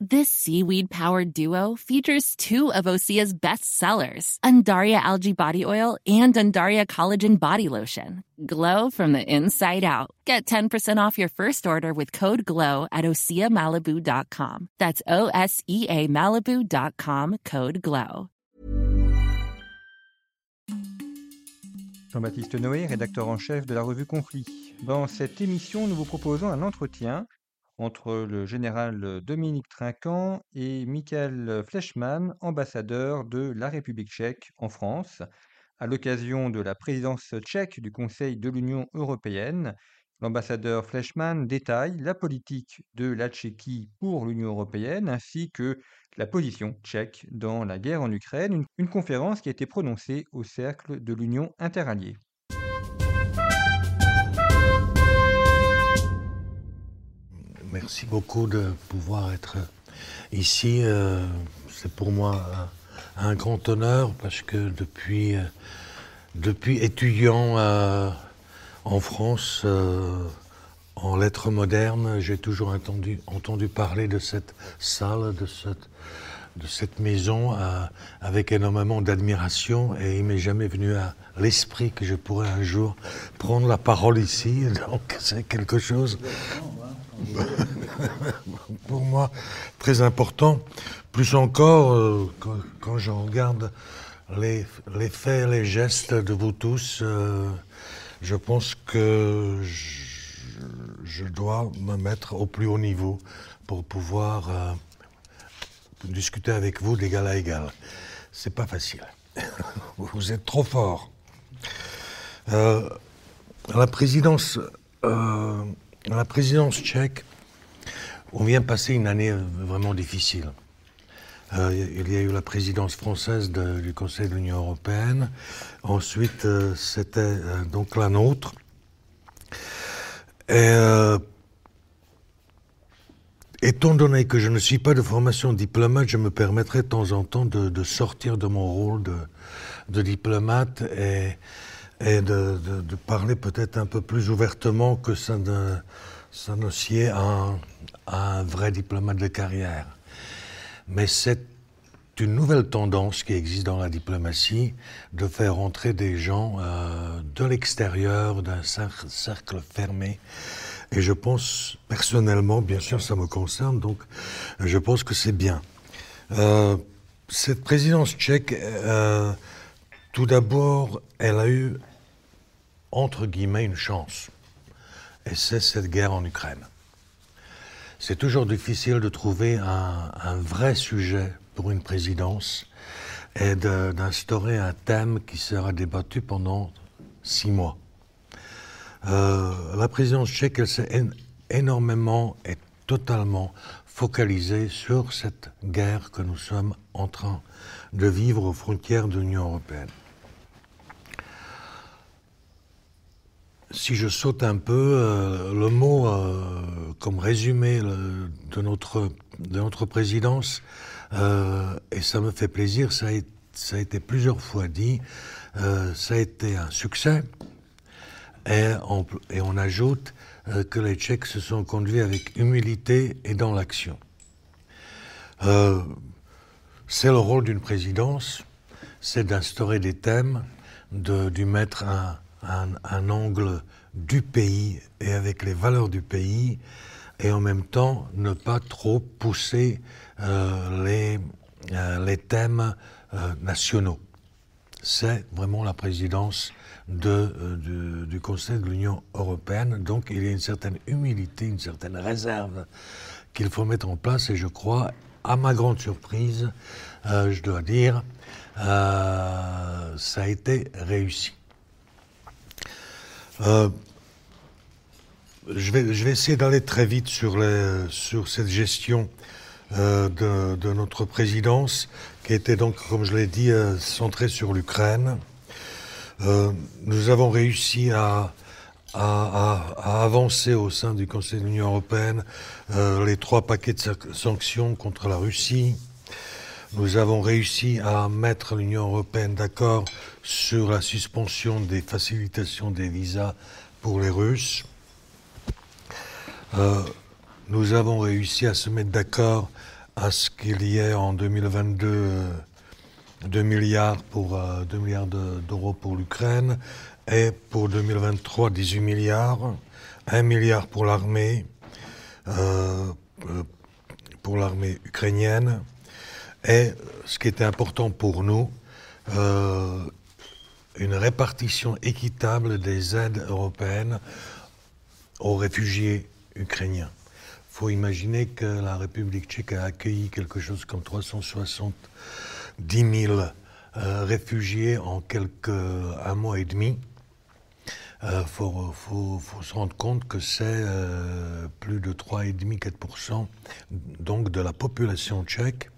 This seaweed powered duo features two of Osea's best sellers, Undaria Algae Body Oil and Undaria Collagen Body Lotion. Glow from the inside out. Get 10% off your first order with code GLOW at OseaMalibu.com. That's O S E A Malibu.com code GLOW. Jean-Baptiste Noé, rédacteur en chef de la revue Conflit. Dans cette émission, nous vous proposons un entretien entre le général Dominique Trinquant et Michael Fleischmann, ambassadeur de la République tchèque en France, à l'occasion de la présidence tchèque du Conseil de l'Union européenne. L'ambassadeur Fleischmann détaille la politique de la Tchéquie pour l'Union européenne ainsi que la position tchèque dans la guerre en Ukraine, une, une conférence qui a été prononcée au cercle de l'Union interalliée. Merci beaucoup de pouvoir être ici. Euh, c'est pour moi un, grand honneur parce que depuis, euh, depuis étudiant euh, en France en lettres modernes, j'ai toujours entendu, entendu parler de cette salle, de cette, de cette maison avec énormément d'admiration et il m'est jamais venu à l'esprit que je pourrais un jour prendre la parole ici. Donc c'est quelque chose pour moi très important. Plus encore, euh, quand, je regarde les, les, faits, les gestes de vous tous, euh, je pense que je, dois me mettre au plus haut niveau pour pouvoir euh, discuter avec vous d'égal à égal. C'est pas facile. vous êtes trop fort. La présidence euh, la présidence tchèque, on vient passer une année vraiment difficile. Euh, il y a eu la présidence française du Conseil de l'Union européenne. Ensuite, euh, c'était euh, donc la nôtre. Et euh, étant donné que je ne suis pas de formation diplomate, je me permettrai de temps en temps de, sortir de mon rôle de, diplomate et de, parler peut-être un peu plus ouvertement que ça ne, ça ne sied à un, un vrai diplomate de carrière. Mais c'est une nouvelle tendance qui existe dans la diplomatie de faire entrer des gens euh, de l'extérieur d'un cercle, cercle fermé. Et je pense personnellement, bien sûr ça me concerne, donc je pense que c'est bien. Euh, cette présidence tchèque, euh, tout d'abord, elle a eu entre guillemets, une chance. Et c'est cette guerre en Ukraine. C'est toujours difficile de trouver un, vrai sujet pour une présidence et d'instaurer un thème qui sera débattu pendant six mois. Euh, la présidence tchèque, s'est énormément et totalement focalisée sur cette guerre que nous sommes en train de vivre aux frontières de l'Union européenne. Si je saute un peu, euh, le mot euh, comme résumé le, de, notre, de notre présidence, euh, et ça me fait plaisir, ça a, été plusieurs fois dit, euh, ça a été un succès, et on, ajoute euh, que les Tchèques se sont conduits avec humilité et dans l'action. Euh, c'est le rôle d'une présidence, c'est d'instaurer des thèmes, de, d'y mettre un un, angle du pays et avec les valeurs du pays, et en même temps ne pas trop pousser euh, les, euh, les, thèmes euh, nationaux. C'est vraiment la présidence de, du, Conseil de l'Union européenne, donc il y a une certaine humilité, une certaine réserve qu'il faut mettre en place, et je crois, à ma grande surprise, je dois dire, ça a été réussi. Euh, je, vais, essayer d'aller très vite sur, cette gestion euh, de, notre présidence, qui était donc, comme je l'ai dit, euh, centrée sur l'Ukraine. Nous avons réussi à, avancer au sein du Conseil de l'Union européenne les trois paquets de sanctions contre la Russie. Nous avons réussi à mettre l'Union européenne d'accord sur la suspension des facilitations des visas pour les Russes. Euh, nous avons réussi à se mettre d'accord à ce qu'il y ait en 2022 2 milliards, pour, 2 milliards d'euros pour l'Ukraine et pour 2023 18 milliards, 1 milliard pour l'armée, euh, pour l'armée ukrainienne et ce qui était important pour nous, euh, une répartition équitable des aides européennes aux réfugiés ukrainiens. Il faut imaginer que la République tchèque a accueilli quelque chose comme 370 000 euh, réfugiés en quelques un mois et demi. Il euh, faut, se rendre compte que c'est euh, plus de 3,5-4% donc de la population tchèque.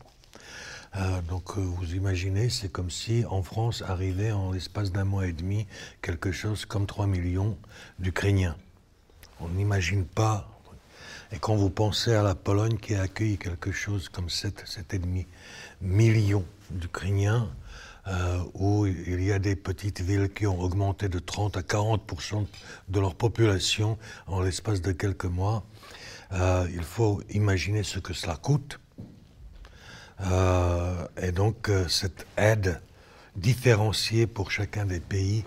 Donc vous imaginez, c'est comme si en France arrivait en l'espace d'un mois et demi quelque chose comme 3 millions d'Ukrainiens. On n'imagine pas. Et quand vous pensez à la Pologne qui a accueilli quelque chose comme 7,5 millions d'Ukrainiens, euh, où il y a des petites villes qui ont augmenté de 30 à 40% de leur population en l'espace de quelques mois. Euh, il faut imaginer ce que cela coûte. Euh, et donc cette aide différenciée pour chacun des pays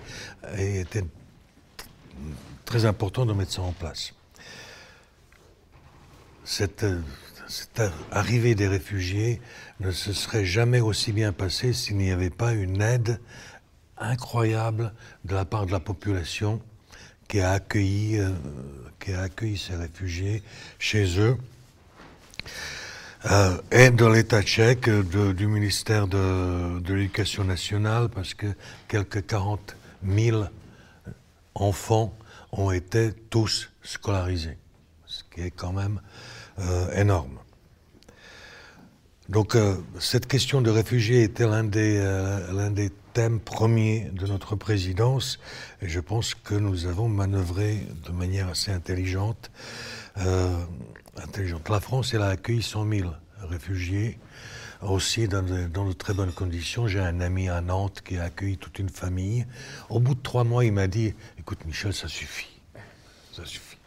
était très important de mettre ça en place. Cette, cette arrivée des réfugiés ne se serait jamais aussi bien passée s'il n'y avait pas une aide incroyable de la part de la population qui a accueilli, euh, qui a accueilli ces réfugiés chez eux. Euh, et de l'État tchèque, du ministère de, l'Éducation nationale, parce que quelques 40 000 enfants ont été tous scolarisés, ce qui est quand même euh, énorme. Donc euh, cette question de réfugiés était euh, l'un des thèmes premiers de notre présidence et je pense que nous avons manœuvré de manière assez intelligente. La France, elle a accueilli 100 000 réfugiés aussi dans de, très bonnes conditions. J'ai un ami à Nantes qui a accueilli toute une famille. Au bout de trois mois, il m'a dit Écoute, Michel, ça suffit. Ça suffit.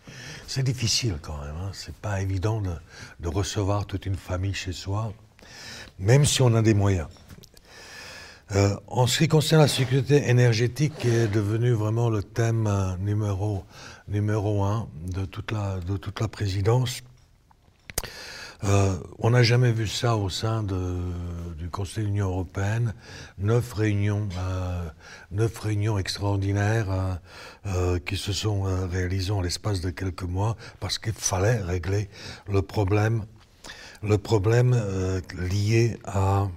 C'est difficile quand même. Hein. C'est pas évident de, recevoir toute une famille chez soi, même si on a des moyens. Euh, en ce qui concerne la sécurité énergétique, qui est devenu vraiment le thème euh, numéro, numéro un de toute la, de toute la présidence, euh, on n'a jamais vu ça au sein du Conseil de l'Union européenne. Neuf réunions, euh, neuf réunions extraordinaires euh, euh qui se sont réalisées en l'espace de quelques mois parce qu'il fallait régler le problème, le problème lié à,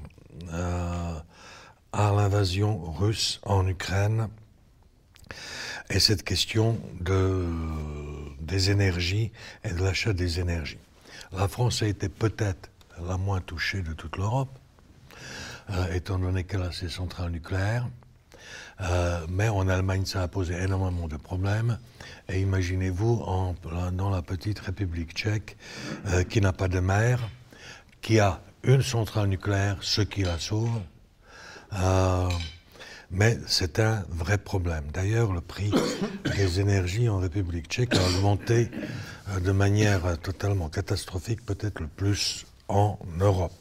l'invasion russe en Ukraine et cette question de, des énergies et de l'achat des énergies. La France a été peut-être la moins touchée de toute l'Europe, euh, étant donné qu'elle a ses centrales nucléaires. Euh, mais en Allemagne, ça a posé énormément de problèmes. Et imaginez-vous, dans la petite République tchèque, euh, qui n'a pas de mer, qui a une centrale nucléaire, ce qui la sauve. mais c'est un vrai problème. D'ailleurs, le prix des énergies en République tchèque a augmenté de manière totalement catastrophique, peut-être le plus en Europe.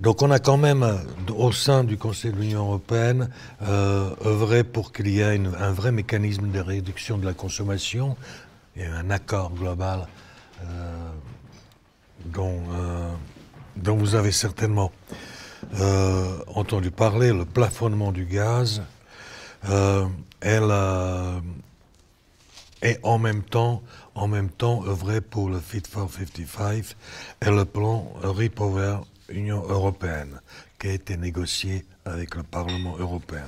Donc on a quand même, au sein du Conseil de l'Union européenne, euh, œuvré pour qu'il y ait un vrai mécanisme de réduction de la consommation. Il un accord global euh, dont, euh, dont, vous avez certainement entendu parler, le plafonnement du gaz. elle et en même temps, en même temps œuvrer pour le Fit for 55 et le plan Repower Union européenne qui a été négocié avec le Parlement européen.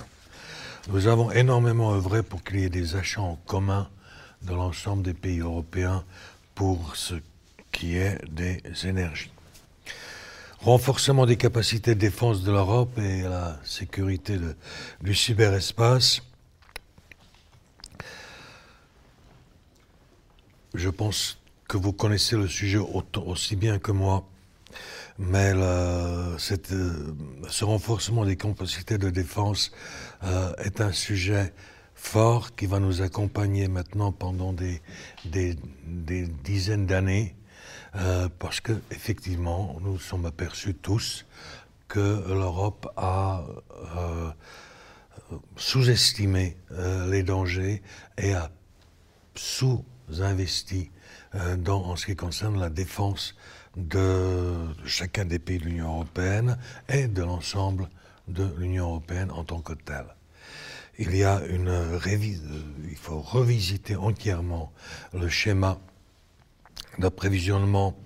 Nous avons énormément œuvré pour qu'il y ait des achats en commun de l'ensemble des pays européens pour ce qui est des énergies. Renforcement des capacités de défense de l'Europe et la sécurité du cyberespace Je pense que vous connaissez le sujet aussi bien que moi. mais ce renforcement des capacités de défense est un sujet fort qui va nous accompagner maintenant pendant des, dizaines d'années, parce que effectivement, nous sommes aperçus tous que l'Europe a sous-estimé les dangers et a sous-investi euh, en ce qui concerne la défense de chacun des pays de l'Union européenne et de l'ensemble de l'Union européenne en tant que telle. Il y a une il faut revisiter entièrement le schéma d'approvisionnement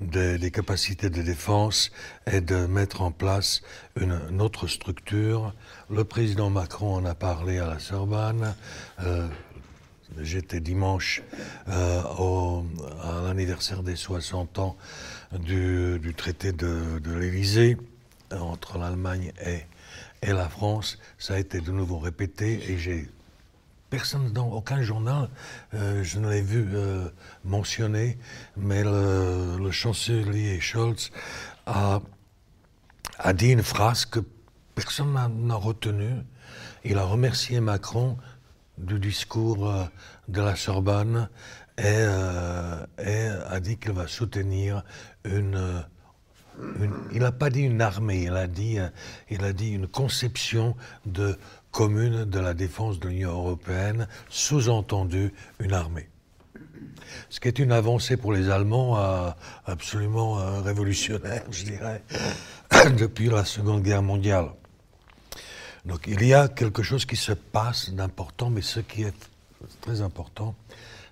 des, capacités de défense et de mettre en place une, autre structure. Le président Macron en a parlé à la Sorbonne. Euh, J'étais dimanche euh, à l'anniversaire des 60 ans du, traité de, de l'Élysée entre l'Allemagne et, la France. Ça a été de nouveau répété et j'ai personne dans aucun journal, euh, je ne l'ai vu euh, mentionner, mais le, chancelier Scholz a, a, dit une phrase que personne n'a retenue. Il a remercié Macron du discours euh, de la Sorbonne euh, et, a dit qu'il va soutenir une, il n'a pas dit une armée, il a dit, euh, il a dit une conception de commune de la défense de l'Union européenne, sous-entendu une armée. Ce qui est une avancée pour les Allemands absolument révolutionnaire, je dirais, depuis la Seconde Guerre mondiale. Donc il y a quelque chose qui se passe d'important, mais ce qui est très important,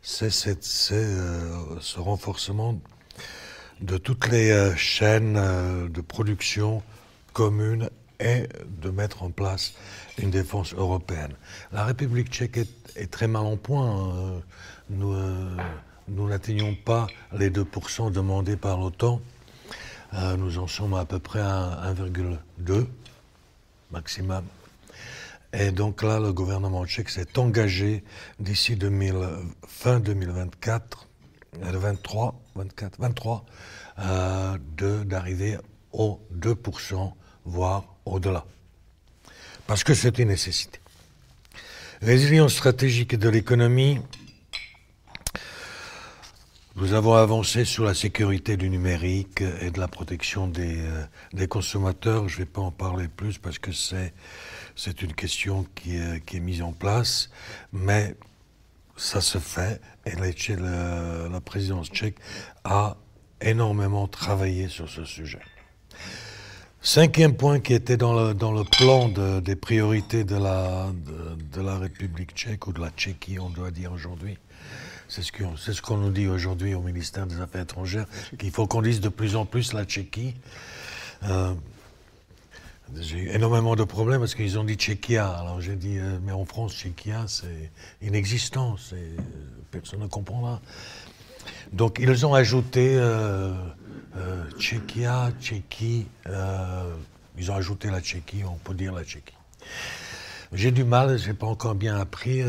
c'est euh, ce renforcement de toutes les euh, chaînes euh, de production communes et de mettre en place une défense européenne. La République tchèque est, très mal en point. Hein. Nous, nous n'atteignons pas les 2% demandés par l'OTAN. nous en sommes à peu près à 1,2 maximum. Et donc là, le gouvernement tchèque s'est engagé d'ici fin 2024, 23, 24, 23, d'arriver aux 2%, voire au-delà. Parce que c'est une nécessité. Résilience stratégique de l'économie. Nous avons avancé sur la sécurité du numérique et de la protection des, euh, des consommateurs. Je ne vais pas en parler plus parce que c'est c'est une question qui est, mise en place, mais ça se fait et la, la présidence tchèque a énormément travaillé sur ce sujet. Cinquième point qui était dans le, dans le plan des priorités de la, de, la République tchèque ou de la Tchéquie, on doit dire aujourd'hui. C'est ce qu'on ce qu'on nous dit aujourd'hui au ministère des Affaires étrangères, qu'il faut qu'on dise de plus en plus la Tchéquie. Euh, j'ai eu énormément de problèmes parce qu'ils ont dit Tchéquia. Alors j'ai dit, euh, mais en France, Tchéquia, c'est inexistant. personne ne comprendra. Donc ils ont ajouté euh, euh Tchéquia, Tchéquie. Euh, ils ont ajouté la Tchéquie, on peut dire la Tchéquie. J'ai du mal, j'ai pas encore bien appris.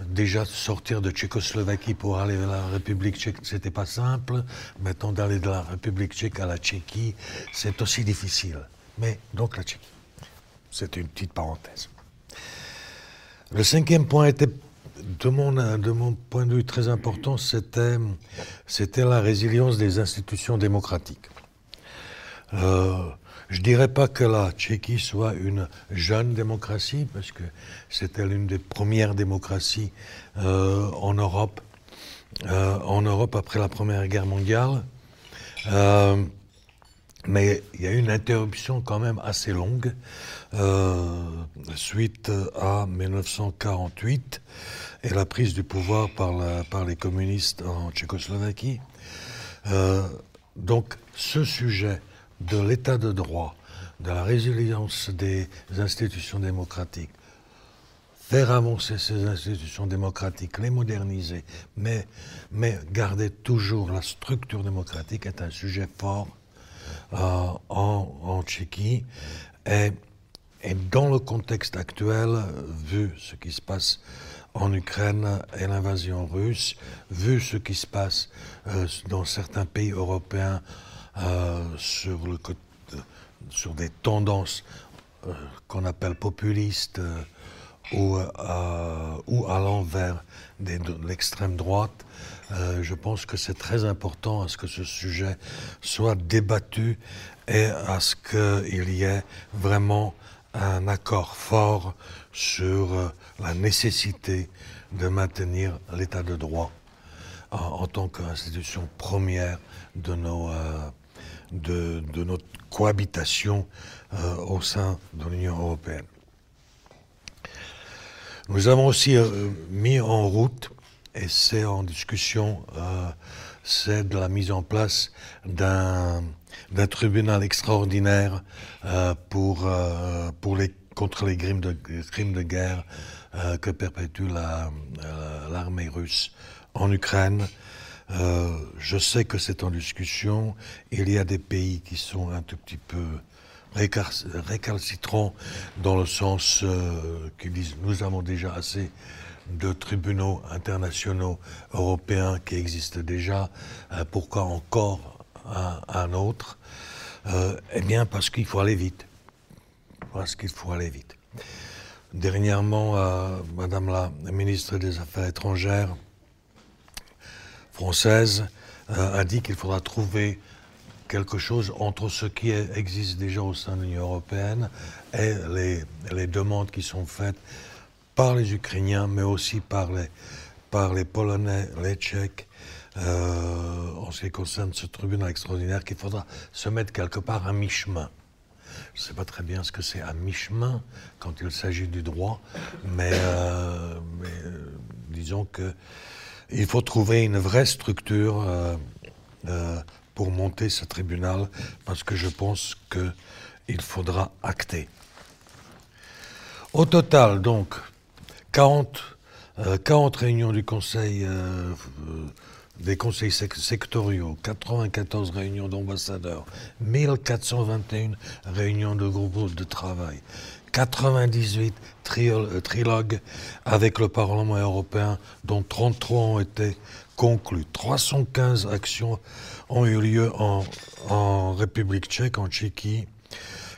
déjà sortir de Tchécoslovaquie pour aller vers la République tchèque, c'était pas simple. Maintenant d'aller de la République tchèque à la Tchéquie, c'est aussi difficile mais donc la Tchéquie. C'était une petite parenthèse. Le cinquième point était, de mon, point de vue très important, c'était, c'était la résilience des institutions démocratiques. Euh, je ne dirais pas que la Tchéquie soit une jeune démocratie, parce que c'était l'une des premières démocraties euh, en Europe, euh, en Europe après la Première Guerre mondiale. Mais il y a eu une interruption quand même assez longue euh, suite à 1948 et la prise du pouvoir par, les communistes en Tchécoslovaquie. Euh, donc ce sujet de l'état de droit, de la résilience des institutions démocratiques, faire avancer ces institutions démocratiques, les moderniser, mais, mais garder toujours la structure démocratique est un sujet fort euh, en, Tchéquie. Et, dans le contexte actuel, vu ce qui se passe en Ukraine et l'invasion russe, vu ce qui se passe euh, dans certains pays européens sur, le, sur des tendances qu'on appelle populistes ou, ou allant vers l'extrême droite, je pense que c'est très important à ce que ce sujet soit débattu et à ce qu'il y ait vraiment un accord fort sur euh, la nécessité de maintenir l'état de droit en, tant qu'institution première de, euh, notre cohabitation euh, au sein de l'Union européenne. Nous avons aussi mis en route, et c'est en discussion, c'est de la mise en place d'un tribunal extraordinaire euh, pour, euh, pour les, contre les crimes de, crimes de guerre euh, que perpétue l'armée russe en Ukraine. je sais que c'est en discussion. Il y a des pays qui sont un tout petit peu récalcitrants dans le sens qu'ils disent nous avons déjà assez de tribunaux internationaux européens qui existent déjà. pourquoi encore un, autre? Euh, Eh bien, parce qu'il faut aller vite. Parce qu'il faut aller vite. Dernièrement, euh, Madame la ministre des Affaires étrangères française euh, a dit qu'il faudra trouver quelque chose entre ce qui existe déjà au sein de l'Union européenne et les, demandes qui sont faites par les Ukrainiens, mais aussi par les, par les Polonais, les Tchèques euh, en ce qui concerne ce tribunal extraordinaire, qu'il faudra se mettre quelque part à mi-chemin. Je ne sais pas très bien ce que c'est à mi-chemin quand il s'agit du droit, mais, euh, euh, disons que il faut trouver une vraie structure pour monter ce tribunal, parce que je pense qu'il faudra acter. Au total, donc, 40, 40 réunions du Conseil des conseils sectoriaux, 94 réunions d'ambassadeurs, 1421 réunions de groupes de travail, 98 euh, trilogues avec le Parlement européen, dont 33 ont été conclus. 315 actions ont eu lieu en, en République tchèque, en Tchéquie,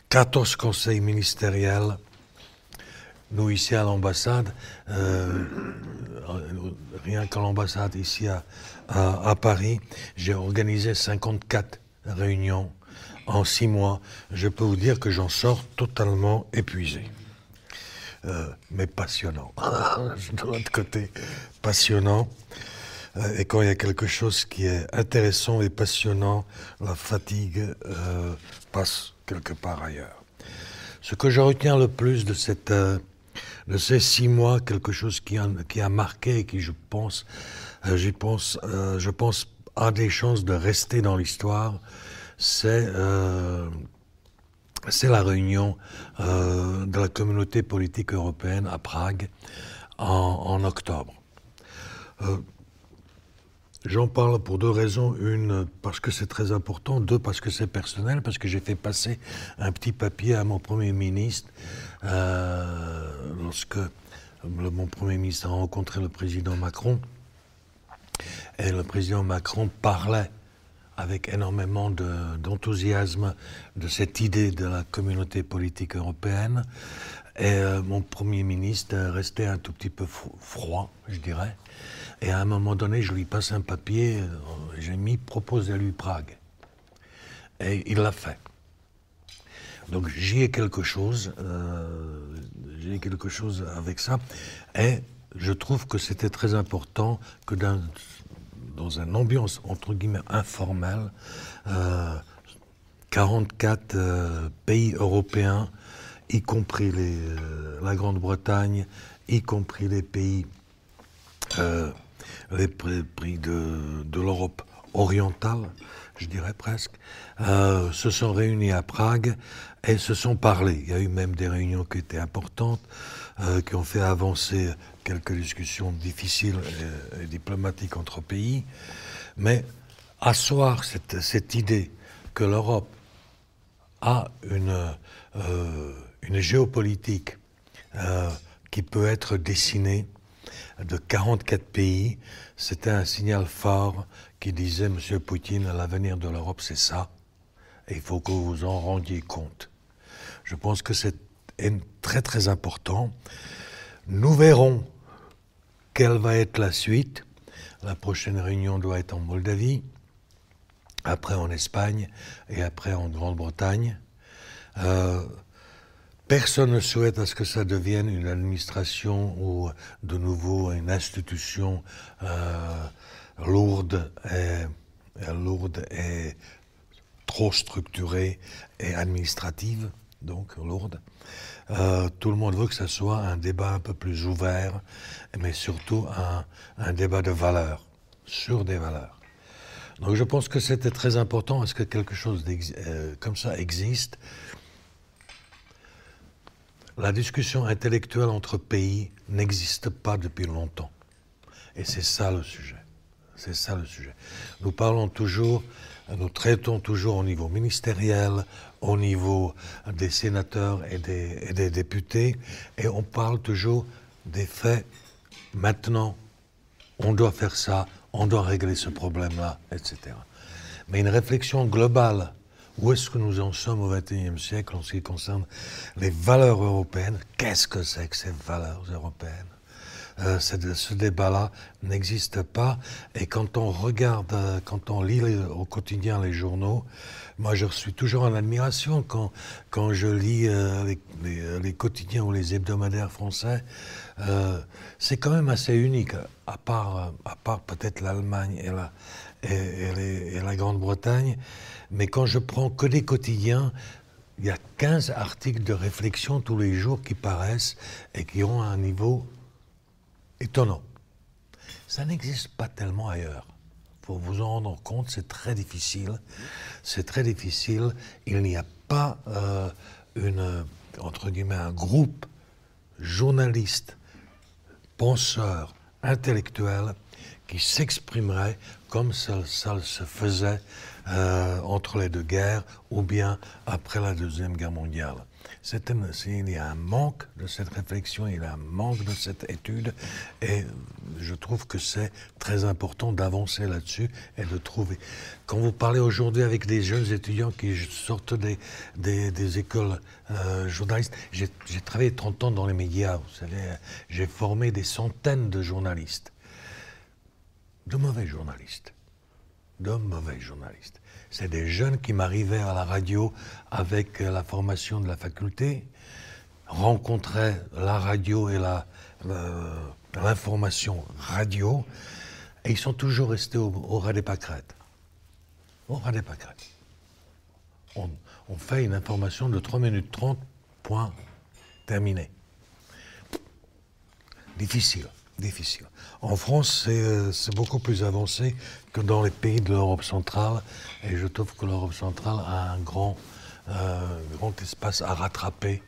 14 conseils ministériels, nous, ici à l'ambassade, euh, rien qu'à l'ambassade ici à, à, Paris, j'ai organisé 54 réunions en six mois. Je peux vous dire que j'en sors totalement épuisé. Euh, mais passionnant. de l'autre côté, passionnant. Euh, et quand il y a quelque chose qui est intéressant et passionnant, la fatigue passe quelque part ailleurs. Ce que je retiens le plus de cette de ces six mois, quelque chose qui a, marqué et qui, je pense, euh, euh, je pense, a des chances de rester dans l'histoire, c'est euh, la réunion de la communauté politique européenne à Prague en, octobre. J'en parle pour deux raisons. Une, parce que c'est très important. Deux, parce que c'est personnel, parce que j'ai fait passer un petit papier à mon Premier ministre lorsque mon Premier ministre a rencontré le président Macron. Et le président Macron parlait avec énormément d'enthousiasme de, cette idée de la communauté politique européenne. Et euh, mon Premier ministre restait un tout petit peu froid, je dirais. Et à un moment donné, je lui passe un papier, euh, j'ai mis propose à lui Prague. Et il l'a fait. Donc j'y ai quelque chose, euh, j'ai quelque chose avec ça. Et je trouve que c'était très important que dans, dans une ambiance entre guillemets informelle, 44 euh, pays européens, y compris la Grande-Bretagne, y compris les pays les prix de, de l'Europe orientale, je dirais presque, euh, se sont réunis à Prague et se sont parlé. Il y a eu même des réunions qui étaient importantes, euh, qui ont fait avancer quelques discussions difficiles et, diplomatiques entre pays. Mais asseoir cette, idée que l'Europe a une, euh, géopolitique qui peut être dessinée de 44 pays. C'était un signal fort qui disait, Monsieur Poutine, l'avenir de l'Europe, c'est ça. Et il faut que vous en rendiez compte. Je pense que c'est très très important. Nous verrons quelle va être la suite. La prochaine réunion doit être en Moldavie, après en Espagne et après en Grande-Bretagne. Euh, personne ne souhaite à ce que ça devienne une administration ou de nouveau une institution euh, lourde, et, lourde et trop structurée et administrative, donc lourde. Euh, tout le monde veut que ce soit un débat un peu plus ouvert, mais surtout un, débat de valeurs, sur des valeurs. Donc je pense que c'était très important à ce que quelque chose euh, comme ça existe? La discussion intellectuelle entre pays n'existe pas depuis longtemps. Et c'est ça le sujet. C'est ça le sujet. Nous parlons toujours, nous traitons toujours au niveau ministériel, au niveau des sénateurs et des, députés, et on parle toujours des faits. Maintenant, on doit faire ça, on doit régler ce problème-là, etc. Mais une réflexion globale, où est-ce que nous en sommes au XXIe siècle en ce qui concerne les valeurs européennes? Qu'est-ce que c'est que ces valeurs européennes? Euh, ce débat-là n'existe pas. Et quand on regarde, euh, quand on lit au quotidien les journaux, moi, je suis toujours en admiration quand, quand je lis euh, les, quotidiens ou les hebdomadaires français. c'est quand même assez unique, à part, à part peut-être l'Allemagne et la, et, la Grande-Bretagne. Mais quand je prends que des quotidiens, il y a 15 articles de réflexion tous les jours qui paraissent et qui ont un niveau étonnant. Ça n'existe pas tellement ailleurs. Pour vous en rendre compte, c'est très difficile. C'est très difficile. Il n'y a pas euh, une, entre guillemets, un groupe journaliste, penseur, intellectuel qui s'exprimerait comme ça, se faisait euh, entre les deux guerres ou bien après la Deuxième Guerre mondiale il y a un manque de cette réflexion, il y a un manque de cette étude, et je trouve que c'est très important d'avancer là-dessus et de trouver. Quand vous parlez aujourd'hui avec des jeunes étudiants qui sortent des, écoles euh, journalistes, j'ai travaillé 30 ans dans les médias, vous savez, j'ai formé des centaines de journalistes, de mauvais journalistes, de mauvais journalistes. C'est des jeunes qui m'arrivaient à la radio avec la formation de la faculté, rencontraient la radio et l'information radio, et ils sont toujours restés au, ras des pâquerettes. Au ras des. On, on fait une information de 3 minutes 30, point, terminé. Difficile difficile. En France, euh, c'est beaucoup plus avancé que dans les pays de l'Europe centrale, et je trouve que l'Europe centrale a un grand, euh, grand espace à rattraper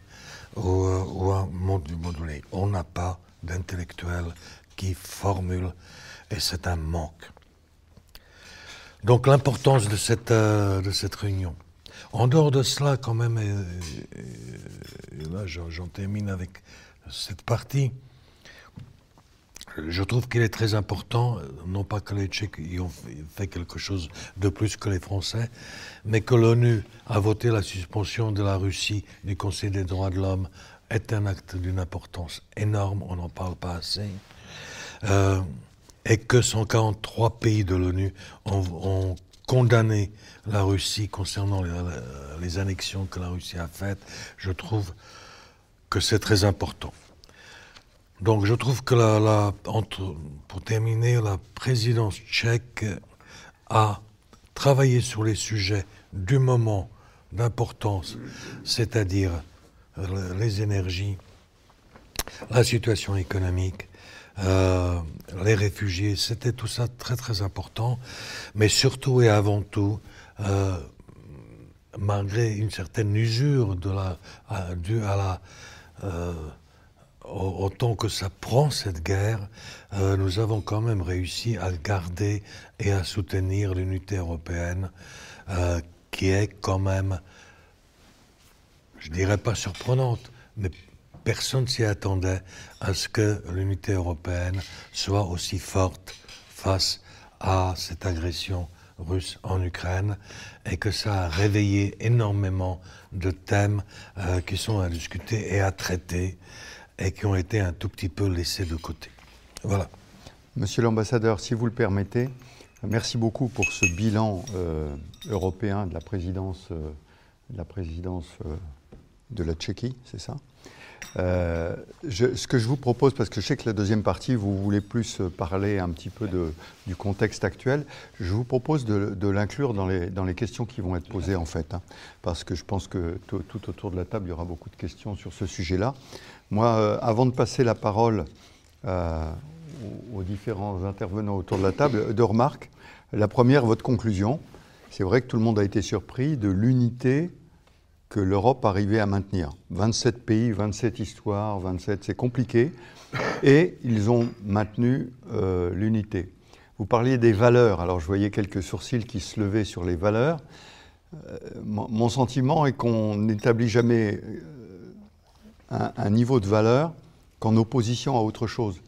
ou, euh, à moduler. On n'a pas d'intellectuels qui formulent, et c'est un manque. Donc l'importance de cette, de cette réunion. En dehors de cela, quand même, et là j'en termine avec cette partie, je trouve qu'il est très important, non pas que les Tchèques y ont fait quelque chose de plus que les Français, mais que l'ONU a voté la suspension de la Russie du Conseil des droits de l'homme est un acte d'une importance énorme, on n'en parle pas assez, euh, et que 143 pays de l'ONU ont, condamné la Russie concernant les annexions que la Russie a faites, je trouve que c'est très important. Donc je trouve que pour terminer, la présidence tchèque a travaillé sur les sujets du moment d'importance, c'est-à-dire les énergies, la situation économique, euh, les réfugiés, c'était tout ça très très important, mais surtout et avant tout, euh, malgré une certaine usure due à la euh, autant que ça prend cette guerre, euh, nous avons quand même réussi à garder et à soutenir l'unité européenne, euh, qui est quand même, je dirais pas surprenante, mais personne s'y attendait à ce que l'unité européenne soit aussi forte face à cette agression russe en Ukraine et que ça a réveillé énormément de thèmes euh, qui sont à discuter et à traiter et qui ont été un tout petit peu laissés de côté. Voilà. Monsieur l'ambassadeur, si vous le permettez, merci beaucoup pour ce bilan euh, européen de la présidence, euh, de, la présidence de la Tchéquie, c'est ça? Euh, ce que je vous propose, parce que je sais que la deuxième partie, vous voulez plus parler un petit peu du contexte actuel, je vous propose de, l'inclure dans les, dans les, questions qui vont être posées en fait, hein. parce que je pense que tout, autour de la table, il y aura beaucoup de questions sur ce sujet-là. Moi, euh, avant de passer la parole euh, aux, différents intervenants autour de la table, deux remarques. La première, votre conclusion. C'est vrai que tout le monde a été surpris de l'unité que l'Europe arrivait à maintenir. 27 pays, 27 histoires, 27, c'est compliqué. Et ils ont maintenu euh, l'unité. Vous parliez des valeurs, alors je voyais quelques sourcils qui se levaient sur les valeurs. Mon sentiment est qu'on n'établit jamais un, niveau de valeur qu'en opposition à autre chose.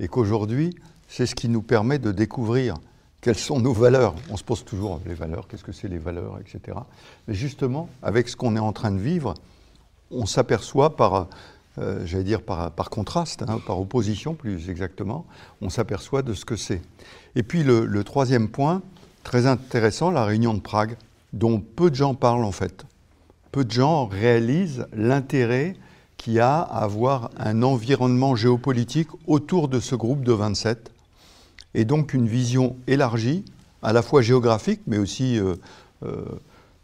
Et qu'aujourd'hui, c'est ce qui nous permet de découvrir quelles sont nos valeurs On se pose toujours les valeurs, qu'est-ce que c'est les valeurs, etc. Mais justement, avec ce qu'on est en train de vivre, on s'aperçoit par, euh, j'allais dire par, contraste, hein, par opposition plus exactement, on s'aperçoit de ce que c'est. Et puis le, troisième point, très intéressant, la réunion de Prague, dont peu de gens parlent en fait. Peu de gens réalisent l'intérêt qu'il y a à avoir un environnement géopolitique autour de ce groupe de 27 et donc une vision élargie, à la fois géographique, mais aussi euh, euh,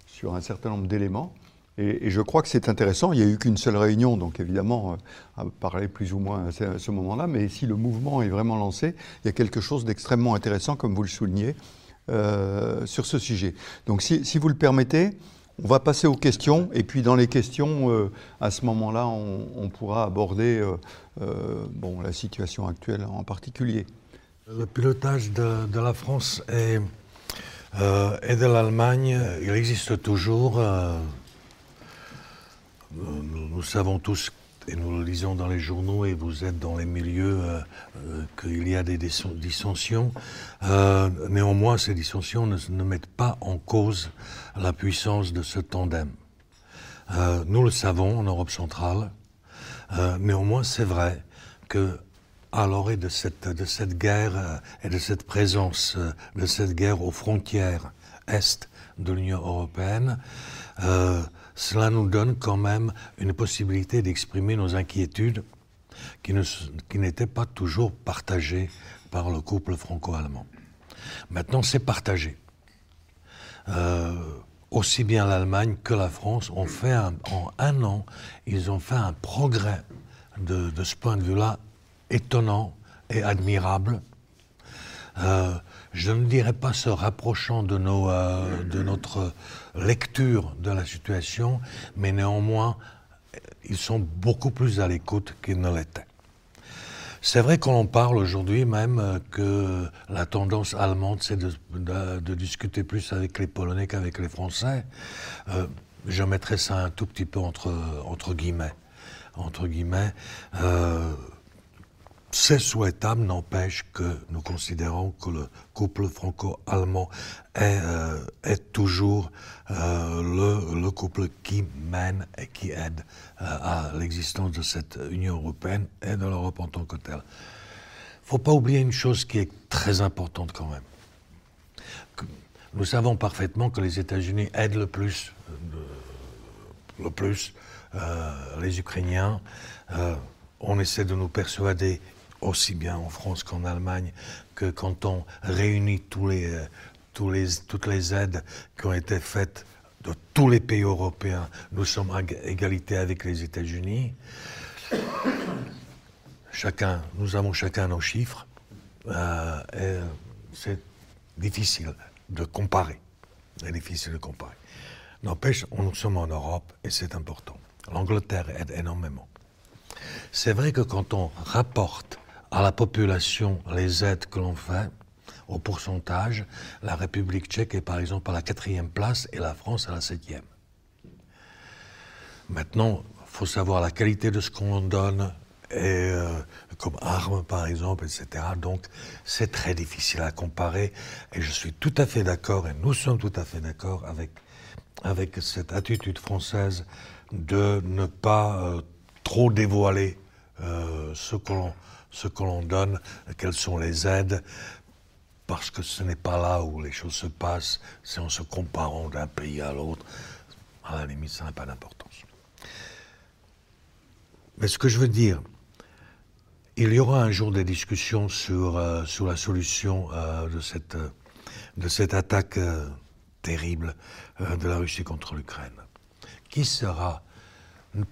sur un certain nombre d'éléments. Et, je crois que c'est intéressant. Il n'y a eu qu'une seule réunion, donc évidemment, euh, à parler plus ou moins à ce, moment-là. Mais si le mouvement est vraiment lancé, il y a quelque chose d'extrêmement intéressant, comme vous le soulignez, sur ce sujet. Donc, si, vous le permettez, on va passer aux questions. Et puis, dans les questions, à ce moment-là, on, pourra aborder bon, la situation actuelle en particulier. Le pilotage de, la France et, euh, et de l'Allemagne, il existe toujours. Euh, nous, savons tous, et nous le lisons dans les journaux, et vous êtes dans les milieux, euh, qu'il y a des dissensions. néanmoins, ces dissensions ne, ne, mettent pas en cause la puissance de ce tandem. nous le savons en Europe centrale. néanmoins, c'est vrai que à l'orée de cette, de cette guerre euh, et de cette présence euh, de cette guerre aux frontières est de l'Union européenne, euh, cela nous donne quand même une possibilité d'exprimer nos inquiétudes qui, n'étaient pas toujours partagées par le couple franco-allemand. Maintenant, c'est partagé. aussi bien l'Allemagne que la France ont fait en un an, ils ont fait un progrès de, de ce point de vue-là étonnant et admirable. Euh, je ne dirais pas se rapprochant de, nos, euh, de notre lecture de la situation, mais néanmoins, ils sont beaucoup plus à l'écoute qu'ils ne l'étaient. C'est vrai qu'on en parle aujourd'hui même euh, que la tendance allemande, c'est de, discuter plus avec les Polonais qu'avec les Français. je mettrais ça un tout petit peu entre, entre guillemets. Entre guillemets c'est souhaitable, n'empêche que nous considérons que le couple franco-allemand est, euh, toujours euh, le, couple qui mène et qui aide euh, à l'existence de cette Union européenne et de l'Europe en tant que telle. Il ne faut pas oublier une chose qui est très importante quand même. nous savons parfaitement que les États-Unis aident le plus, le plus les Ukrainiens. on essaie de nous persuader aussi bien en France qu'en Allemagne, que quand on réunit euh, tous les, toutes les aides qui ont été faites de tous les pays européens, nous sommes à égalité avec les États-Unis. Chacun, nous avons chacun nos chiffres. Euh, c'est difficile de comparer. C'est difficile de comparer. N'empêche, nous sommes en Europe et c'est important. L'Angleterre aide énormément. C'est vrai que quand on rapporte à la population les aides que l'on fait, au pourcentage, la République tchèque est par exemple à la quatrième place et la France à la septième. Maintenant, il faut savoir la qualité de ce qu'on donne et, comme armes par exemple, etc. Donc c'est très difficile à comparer et je suis tout à fait d'accord et nous sommes tout à fait d'accord avec, avec cette attitude française de ne pas trop dévoiler ce que l'on donne, quelles sont les aides, parce que ce n'est pas là où les choses se passent, c'est en se comparant d'un pays à l'autre. À la limite, ça n'a pas d'importance. Mais ce que je veux dire, il y aura un jour des discussions sur, euh, sur la solution euh, de, cette, de cette attaque euh, terrible de la Russie contre l'Ukraine. Qui sera,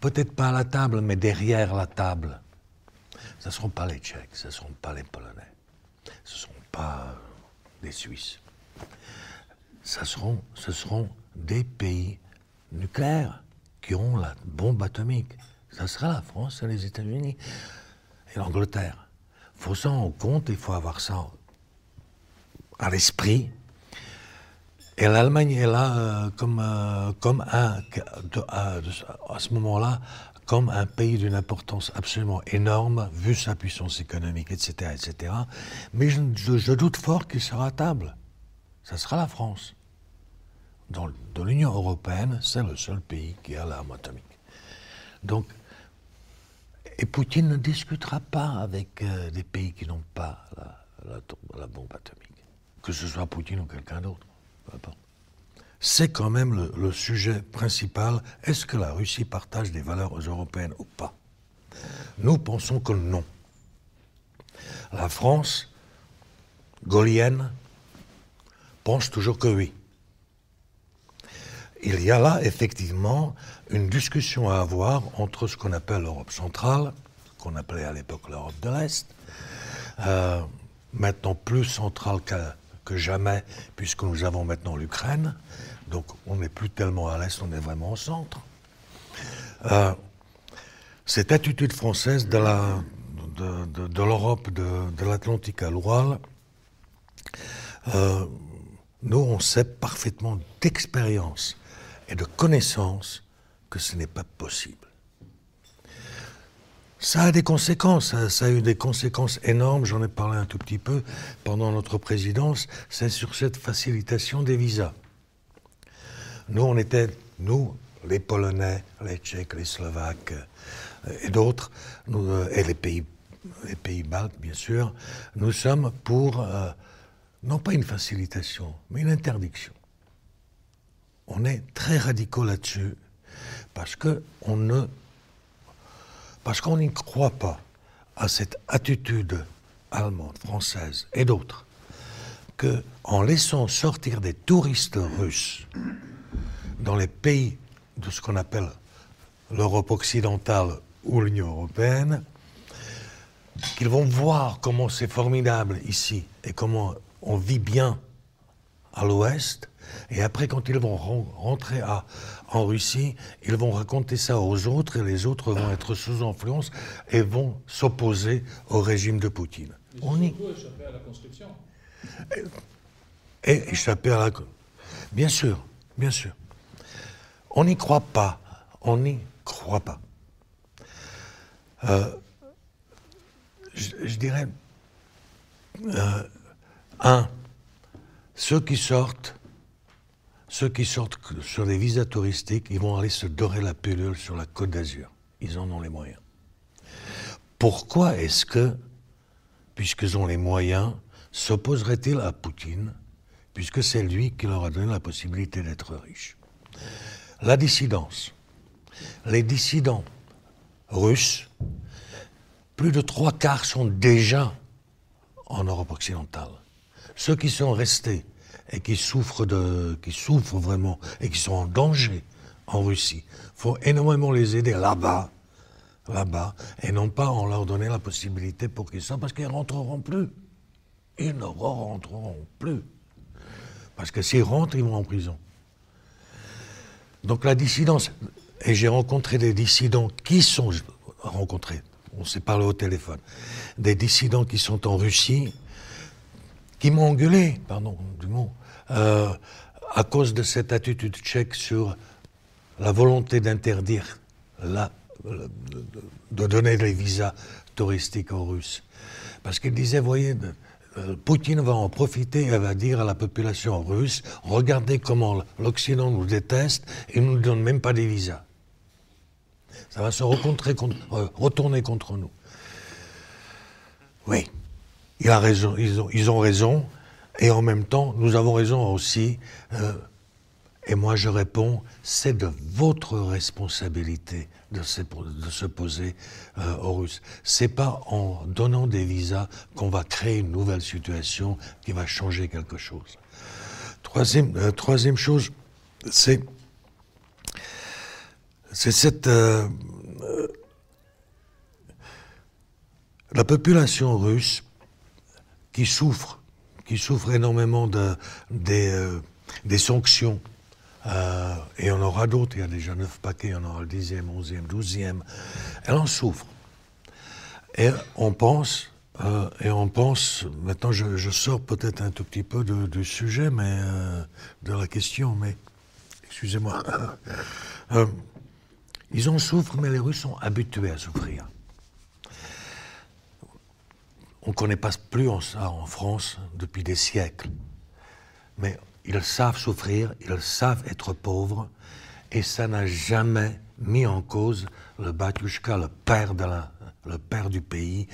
peut-être pas à la table, mais derrière la table Ce ne seront pas les Tchèques, ce ne seront pas les Polonais, ce ne seront pas des Suisses. Ça seront, ce seront des pays nucléaires qui ont la bombe atomique. Ça sera la France et les États-Unis et l'Angleterre. Il faut ça en compte, il faut avoir ça à l'esprit. Et l'Allemagne est là euh, comme, euh, comme un, à ce moment-là, comme un pays d'une importance absolument énorme, vu sa puissance économique, etc. etc. Mais je, doute fort qu'il sera à table. Ça sera la France. Dans, l'Union européenne, c'est le seul pays qui a l'arme atomique. Donc, et Poutine ne discutera pas avec euh, des pays qui n'ont pas la, la, bombe atomique. Que ce soit Poutine ou quelqu'un d'autre. Peu importe c'est quand même le, sujet principal. Est-ce que la Russie partage des valeurs européennes ou pas? Nous pensons que non. La France, gaulienne, pense toujours que oui. Il y a là effectivement une discussion à avoir entre ce qu'on appelle l'Europe centrale, qu'on appelait à l'époque l'Europe de l'Est, euh, maintenant plus centrale que, que jamais, puisque nous avons maintenant l'Ukraine, donc on n'est plus tellement à l'est, on est vraiment au centre. Euh, cette attitude française de, l'Europe de, l'Atlantique à l'Oural, euh, nous, on sait parfaitement d'expérience et de connaissance que ce n'est pas possible. Ça a des conséquences, ça, a eu des conséquences énormes, j'en ai parlé un tout petit peu pendant notre présidence, c'est sur cette facilitation des visas. Nous, on était, nous, les Polonais, les Tchèques, les Slovaques euh, et d'autres, euh, et les pays, les pays baltes, bien sûr, nous sommes pour, euh, non pas une facilitation, mais une interdiction. On est très radicaux là-dessus, parce qu'on ne, parce qu'on n'y croit pas à cette attitude allemande, française et d'autres, que en laissant sortir des touristes russes dans les pays de ce qu'on appelle l'Europe occidentale ou l'Union européenne, qu'ils vont voir comment c'est formidable ici et comment on vit bien à l'ouest. Et après, quand ils vont rentrer à, en Russie, ils vont raconter ça aux autres et les autres vont être sous influence et vont s'opposer au régime de Poutine. on y... échapper à la conscription. Et, et échapper à la... Bien sûr, bien sûr. On n'y croit pas. On n'y croit pas. Euh, je, dirais, euh, un, ceux qui sortent, ceux qui sortent sur des visas touristiques, ils vont aller se dorer la pilule sur la côte d'Azur. Ils en ont les moyens. Pourquoi est-ce que, puisqu'ils ont les moyens, s'opposeraient-ils à Poutine, puisque c'est lui qui leur a donné la possibilité d'être riche? La dissidence. Les dissidents russes, plus de trois quarts sont déjà en Europe occidentale. Ceux qui sont restés et qui souffrent, de, qui souffrent vraiment et qui sont en danger en Russie, il faut énormément les aider là-bas, là-bas, et non pas en leur donner la possibilité pour qu'ils sortent, parce qu'ils ne rentreront plus. Ils ne rentreront plus. Parce que s'ils rentrent, ils vont en prison. Donc la dissidence, et j'ai rencontré des dissidents qui sont rencontrés, on s'est parlé au téléphone, des dissidents qui sont en Russie, qui m'ont engueulé, pardon du mot, euh, à cause de cette attitude tchèque sur la volonté d'interdire de donner des visas touristiques aux Russes. Parce qu'il disait, voyez, euh, Poutine va en profiter et va dire à la population russe, regardez comment l'Occident nous déteste et ne nous donne même pas des visas. Ça va se euh, retourner contre nous. Oui, ils ont raison, et en même temps, nous avons raison aussi. Euh, et moi, je réponds, c'est de votre responsabilité de se, poser euh, aux Russes. C'est pas en donnant des visas qu'on va créer une nouvelle situation qui va changer quelque chose. Troisième, euh, chose, c'est cette euh, la population russe qui souffre, qui souffre énormément de, des, des sanctions euh, et on aura d'autres, il y a déjà neuf paquets, on aura le dixième, onzième, douzième. Elle en souffre. Et on pense, euh, et on pense, maintenant je, sors peut-être un tout petit peu du sujet, mais euh, de la question, mais excusez-moi. ils en souffrent, mais les Russes sont habitués à souffrir. On ne connaît pas plus ça en France depuis des siècles. Mais ils savent souffrir, ils savent être pauvres, et ça n'a jamais mis en cause le Batushka, le père, de la, le père du pays,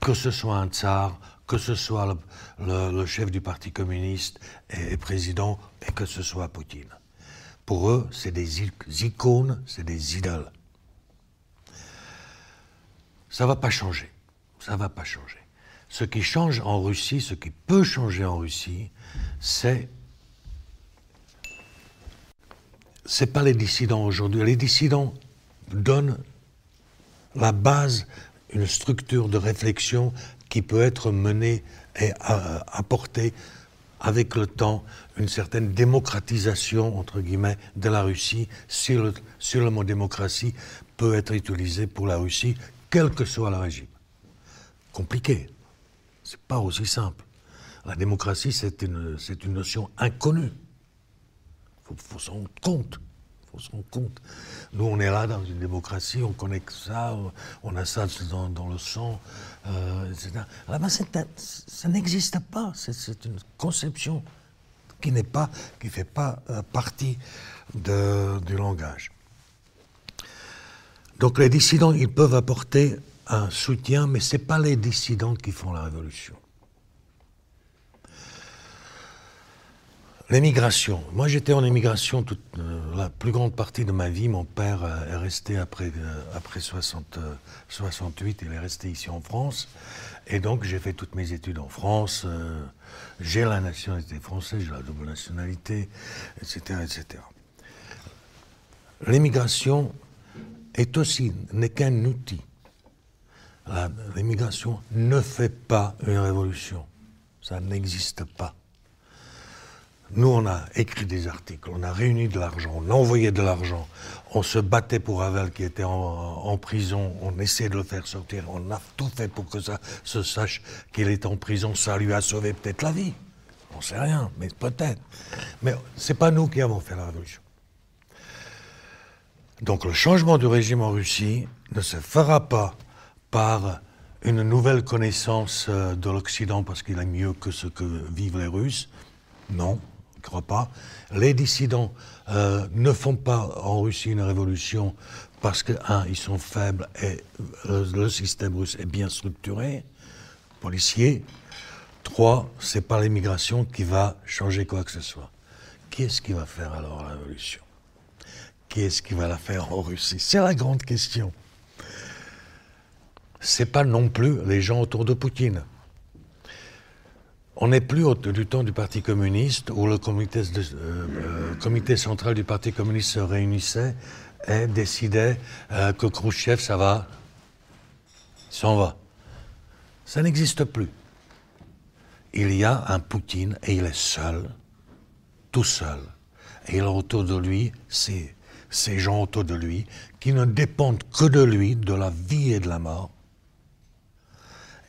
que ce soit un tsar, que ce soit le, chef du Parti communiste et, président, et que ce soit Poutine. Pour eux, c'est des icônes, c'est des idoles. Ça ne va pas changer. Ça va pas changer. Ce qui change en Russie, ce qui peut changer en Russie, c'est ce n'est pas les dissidents aujourd'hui. Les dissidents donnent la base, une structure de réflexion qui peut être menée et apporter avec le temps une certaine démocratisation, de la Russie, si le, mot démocratie peut être utilisé pour la Russie, quel que soit le régime. Compliqué. C'est pas aussi simple. La démocratie, c'est une notion inconnue faut, faut s'en compte. faut se compte. Nous, on est là dans une démocratie, on connaît ça, on a ça dans, le sang, euh, etc. Là-bas, ça n'existe pas. C'est une conception qui n'est pas, qui fait pas euh, partie du langage. Donc les dissidents, ils peuvent apporter un soutien, mais ce n'est pas les dissidents qui font la révolution. L'émigration. Moi, j'étais en émigration toute euh, la plus grande partie de ma vie. Mon père euh, est resté après, euh, après 60, 68, il est resté ici en France. Et donc, j'ai fait toutes mes études en France. j'ai la nationalité française, j'ai la double nationalité, etc. etc. L'émigration est aussi, n'est qu'un outil. L'émigration ne fait pas une révolution. Ça n'existe pas. Nous, on a écrit des articles, on a réuni de l'argent, on a envoyé de l'argent, on se battait pour Havel qui était en, prison, on essayait de le faire sortir, on a tout fait pour que ça se sache qu'il est en prison, ça lui a sauvé peut-être la vie. On ne sait rien, mais peut-être. Mais ce n'est pas nous qui avons fait la révolution. Donc le changement du régime en Russie ne se fera pas par une nouvelle connaissance euh, de l'Occident parce qu'il est mieux que ce que vivent les Russes. Non, crois pas. Les dissidents euh, ne font pas en Russie une révolution parce que, un, ils sont faibles et euh, le, système russe est bien structuré, policier. Trois, c'est pas l'immigration qui va changer quoi que ce soit. Qui est-ce qui va faire alors la révolution? Qui est-ce qui va la faire en Russie? C'est la grande question. C'est pas non plus les gens autour de Poutine. On n'est plus au, du temps du Parti communiste où le comité, euh, euh, comité, central du Parti communiste se réunissait et décidait euh, que Khrouchtchev, ça va, s'en va. Ça n'existe plus. Il y a un Poutine et il est seul, tout seul. Et il a autour de lui ces gens autour de lui qui ne dépendent que de lui, de la vie et de la mort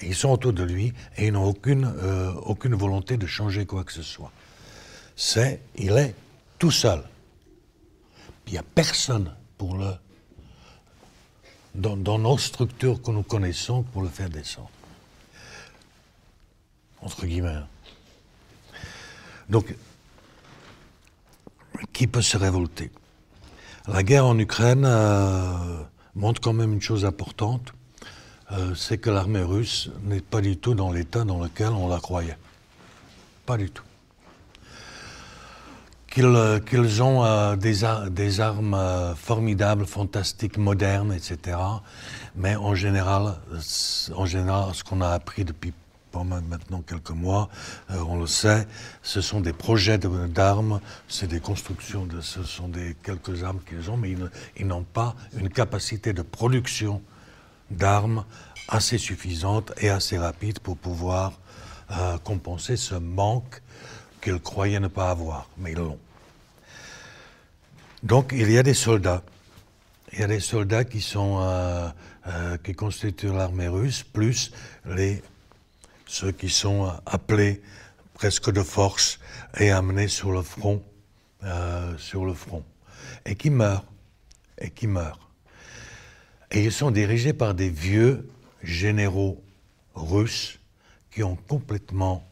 ils sont autour de lui et ils n'ont aucune, euh, aucune volonté de changer quoi que ce soit. C'est, il est tout seul. Il n'y a personne pour le, dans, dans nos structures que nous connaissons pour le faire descendre. Entre guillemets. hein. Donc, qui peut se révolter? La guerre en Ukraine euh, montre quand même une chose importante, euh, c'est que l'armée russe n'est pas du tout dans l'état dans lequel on la croyait. Pas du tout. Qu'ils euh, ont euh, des, des armes formidables, fantastiques, modernes, etc. Mais en général, en général ce qu'on a appris depuis pas maintenant quelques mois, on le sait, ce sont des projets de- d'armes, c'est des constructions, de, ce sont des quelques armes qu'ils ont, mais ils n'ont pas une capacité de production d'armes assez suffisante et assez rapide pour pouvoir euh, compenser ce manque qu'ils croyaient ne pas avoir, mais ils l'ont. Donc il y a des soldats. Il y a des soldats qui euh, euh, constituent l'armée russe, plus ceux qui sont appelés presque de force et amenés sur le front, sur le front, et qui meurent, et qui meurent. Et ils sont dirigés par des vieux généraux russes qui ont complètement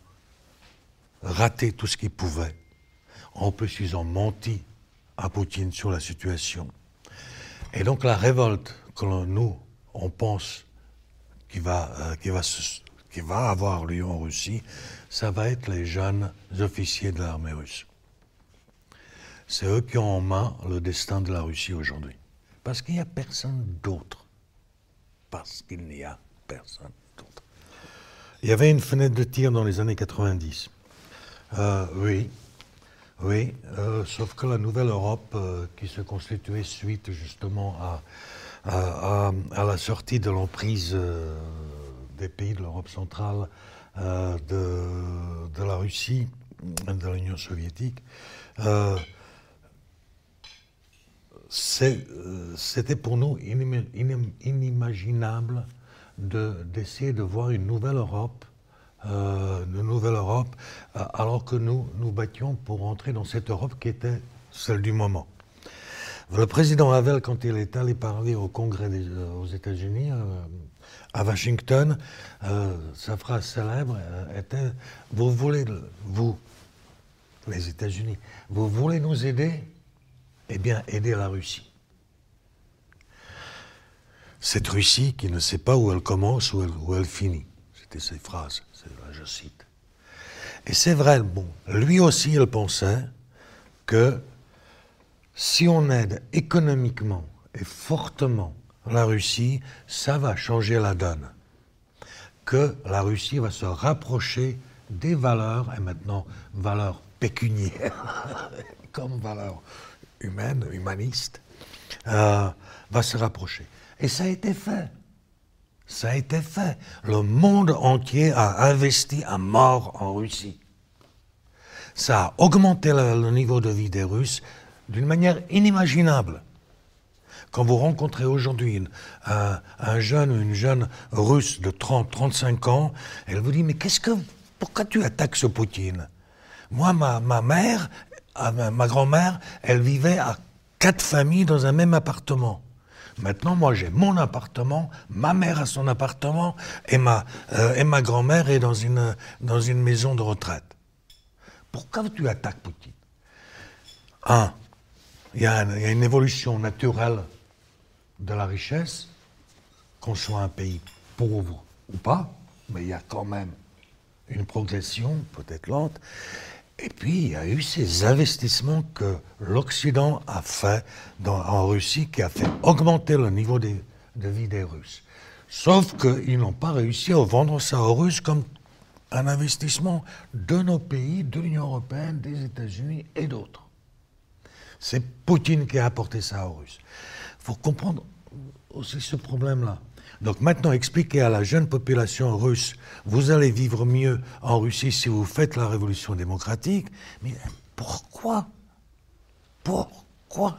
raté tout ce qu'ils pouvaient. En plus, ils ont menti à Poutine sur la situation. Et donc la révolte que nous, on pense qui va, euh, va va avoir lieu en Russie, ça va être les jeunes officiers de l'armée russe. C'est eux qui ont en main le destin de la Russie aujourd'hui. Parce qu'il n'y a personne d'autre. Parce qu'il n'y a personne d'autre. Il y avait une fenêtre de tir dans les années 90. Euh, oui, oui, euh, sauf que la nouvelle Europe, euh, qui se constituait suite justement à, à- la sortie de l'emprise des pays de l'Europe centrale, de, de la Russie, de l'Union soviétique, c'était pour nous inima- inim- inimaginable de- d'essayer de voir une nouvelle Europe, euh, une nouvelle Europe, euh, alors que nous nous battions pour entrer dans cette Europe qui était celle du moment. Le président Havel, quand il est allé parler au Congrès euh, aux États-Unis, euh, à Washington, euh, sa phrase célèbre euh, était Vous voulez, le- vous, les États-Unis, vous voulez nous aider? Eh bien, aider la Russie. Cette Russie qui ne sait pas où elle commence, où elle, où elle finit. C'était ses phrases, je cite. Et c'est vrai, bon, lui aussi, il pensait que si on aide économiquement et fortement la Russie, ça va changer la donne. Que la Russie va se rapprocher des valeurs, et maintenant valeurs pécuniaires, comme valeurs humaines, humanistes, euh, va se rapprocher. Et ça a été fait. Ça a été fait. Le monde entier a investi à mort en Russie. Ça a augmenté le, niveau de vie des Russes d'une manière inimaginable. Quand vous rencontrez aujourd'hui un, un jeune ou une jeune russe de 30, 35 ans, elle vous dit Mais qu'est-ce que. Pourquoi tu attaques ce Poutine? Moi, ma, ma mère, ah, ma, grand-mère, elle vivait à quatre familles dans un même appartement. Maintenant, moi, j'ai mon appartement, ma mère a son appartement, et ma, euh, ma grand-mère est dans une, dans une maison de retraite. Pourquoi tu attaques Poutine? Un- il y a une évolution naturelle de la richesse, qu'on soit un pays pauvre ou pas, mais il y a quand même une progression, peut-être lente. Et puis, il y a eu ces investissements que l'Occident a fait en Russie, qui a fait augmenter le niveau de vie des Russes. Sauf qu'ils n'ont pas réussi à vendre ça aux Russes comme un investissement de nos pays, de l'Union européenne, des États-Unis et d'autres. C'est Poutine qui a apporté ça aux Russes. Il faut comprendre aussi ce problème-là. Donc maintenant, expliquer à la jeune population russe, vous allez vivre mieux en Russie si vous faites la révolution démocratique. Mais pourquoi? Pourquoi?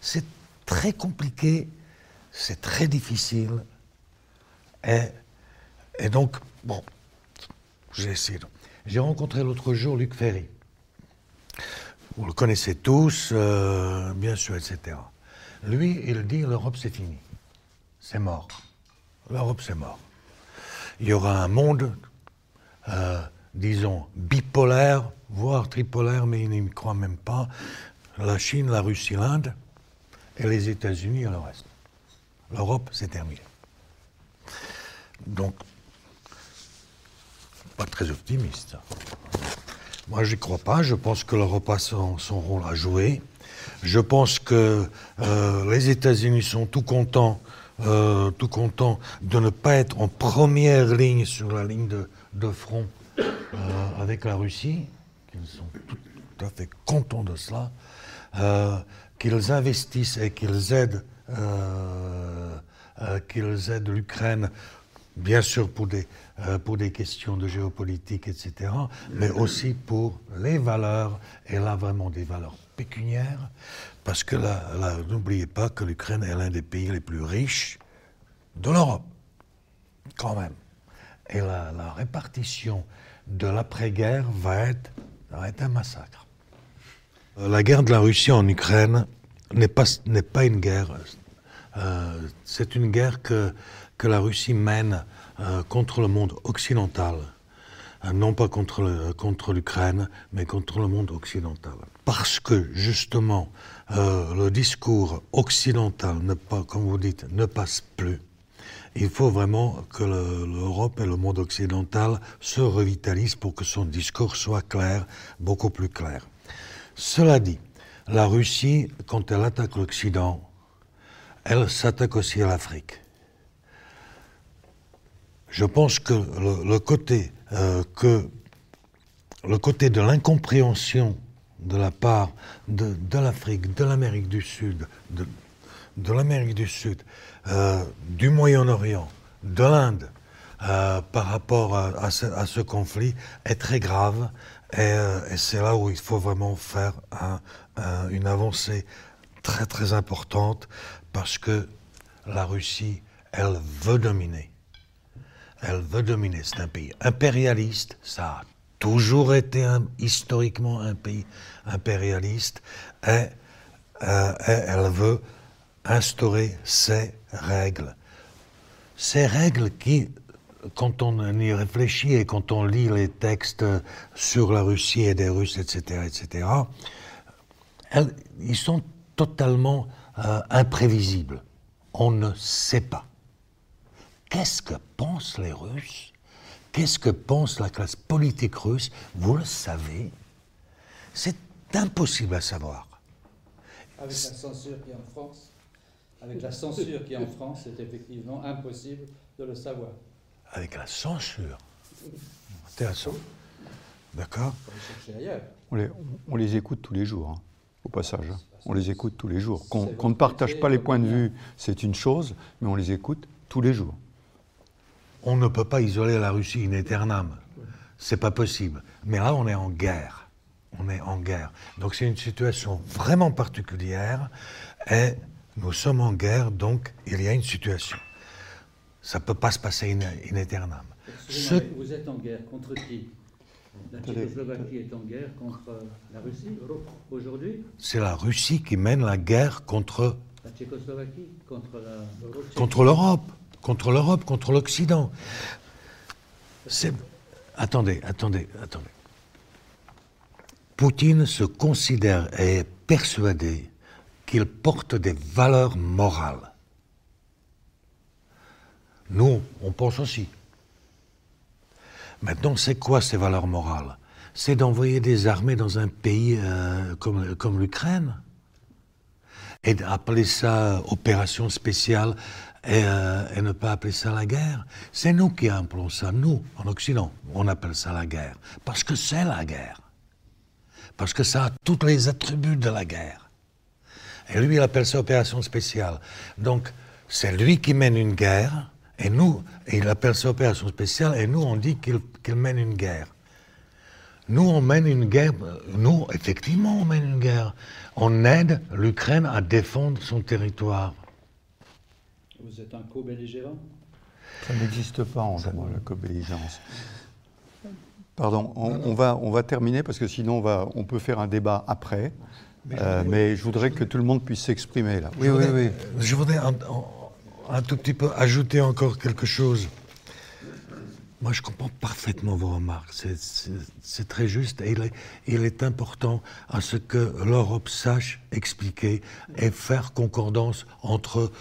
C'est très compliqué, c'est très difficile. Et, donc, bon, j'ai essayé. J'ai rencontré l'autre jour Luc Ferry. Vous le connaissez tous, euh, bien sûr, etc. Lui, il dit l'Europe c'est fini. C'est mort. L'Europe, c'est mort. Il y aura un monde, euh, disons, bipolaire, voire tripolaire, mais il n'y croit même pas. La Chine, la Russie, l'Inde, et les États-Unis et le reste. L'Europe, c'est terminé. Donc, pas très optimiste. Moi, je n'y crois pas. Je pense que l'Europe a son, rôle à jouer. Je pense que euh, les États-Unis sont tout contents, euh, tout contents de ne pas être en première ligne sur la ligne de, front euh, avec la Russie. Ils sont tout, à fait contents de cela. qu'ils investissent et qu'ils aident, qu'ils aident l'Ukraine bien sûr pour des, euh, pour des questions de géopolitique, etc., mais aussi pour les valeurs, et là vraiment des valeurs pécuniaires, parce que là, n'oubliez pas que l'Ukraine est l'un des pays les plus riches de l'Europe, quand même. Et la, répartition de l'après-guerre va être, un massacre. Euh, la guerre de la Russie en Ukraine n'est pas, pas une guerre, euh, c'est une guerre que que la Russie mène euh, contre le monde occidental, non pas contre, contre l'Ukraine, mais contre le monde occidental. Parce que justement, euh, le discours occidental, ne pas, comme vous dites, ne passe plus. Il faut vraiment que l'Europe et le monde occidental se revitalisent pour que son discours soit clair, beaucoup plus clair. Cela dit, la Russie, quand elle attaque l'Occident, elle s'attaque aussi à l'Afrique. Je pense que le, côté, euh, que, le côté de l'incompréhension de la part de, l'Afrique, de l'Amérique du Sud, de, l'Amérique du Sud, euh, du Moyen-Orient, de l'Inde, euh, par rapport à, ce, conflit est très grave et, c'est là où il faut vraiment faire une avancée très très importante parce que la Russie, elle veut dominer elle veut dominer. C'est un pays impérialiste, ça a toujours été historiquement un pays impérialiste, et, euh, elle veut instaurer ses règles. Ces règles qui, quand on y réfléchit et quand on lit les textes sur la Russie et des Russes, etc., etc., ils sont totalement euh, imprévisibles. On ne sait pas. Qu'est-ce que pensent les Russes Qu'est-ce que pense la classe politique russe Vous le savez. C'est impossible à savoir. Avec la censure qui est en France, avec la censure qui est en France, c'est effectivement impossible de le savoir. Avec la censure Intéressant. D'accord on les, on les, écoute tous les jours, hein, au passage. Hein. On les écoute tous les jours. Qu'on ne partage pas les points de vue, c'est une chose, mais on les écoute tous les jours on ne peut pas isoler la Russie in aeternam. C'est pas possible. Mais là, on est en guerre. On est en guerre. Donc c'est une situation vraiment particulière et nous sommes en guerre, donc il y a une situation. Ça ne peut pas se passer in, in aeternam. Vous êtes en guerre contre qui? La Tchécoslovaquie est en guerre contre la Russie aujourd'hui? C'est la Russie qui mène la guerre contre... La Tchécoslovaquie Contre l'Europe Contre l'Europe contre l'Occident. Attendez, attendez, attendez. Poutine se considère et est persuadé qu'il porte des valeurs morales. Nous, on pense aussi. Maintenant, c'est quoi ces valeurs morales? C'est d'envoyer des armées dans un pays euh, comme l'Ukraine? Et d'appeler ça opération spéciale euh, et, ne pas appeler ça la guerre. C'est nous qui appelons ça, nous, en Occident, on appelle ça la guerre. Parce que c'est la guerre. Parce que ça a tous les attributs de la guerre. Et lui, il appelle ça opération spéciale. Donc, c'est lui qui mène une guerre, et nous, il appelle ça opération spéciale, et nous, on dit qu'il mène une guerre. Nous, on mène une guerre, nous, effectivement, on mène une guerre. On aide l'Ukraine à défendre son territoire. Vous êtes un co-belligérant? Ça n'existe pas en droit, la co-belligérance. Pardon, on, Va, on va terminer parce que sinon on, va, on peut faire un débat après. Mais, je, euh, voudrais que tout le monde puisse s'exprimer là. Oui, oui, oui. Je voudrais un tout petit peu ajouter encore quelque chose. Moi, je comprends parfaitement vos remarques. C'est très juste et il est, important à ce que l'Europe sache expliquer et faire concordance entre,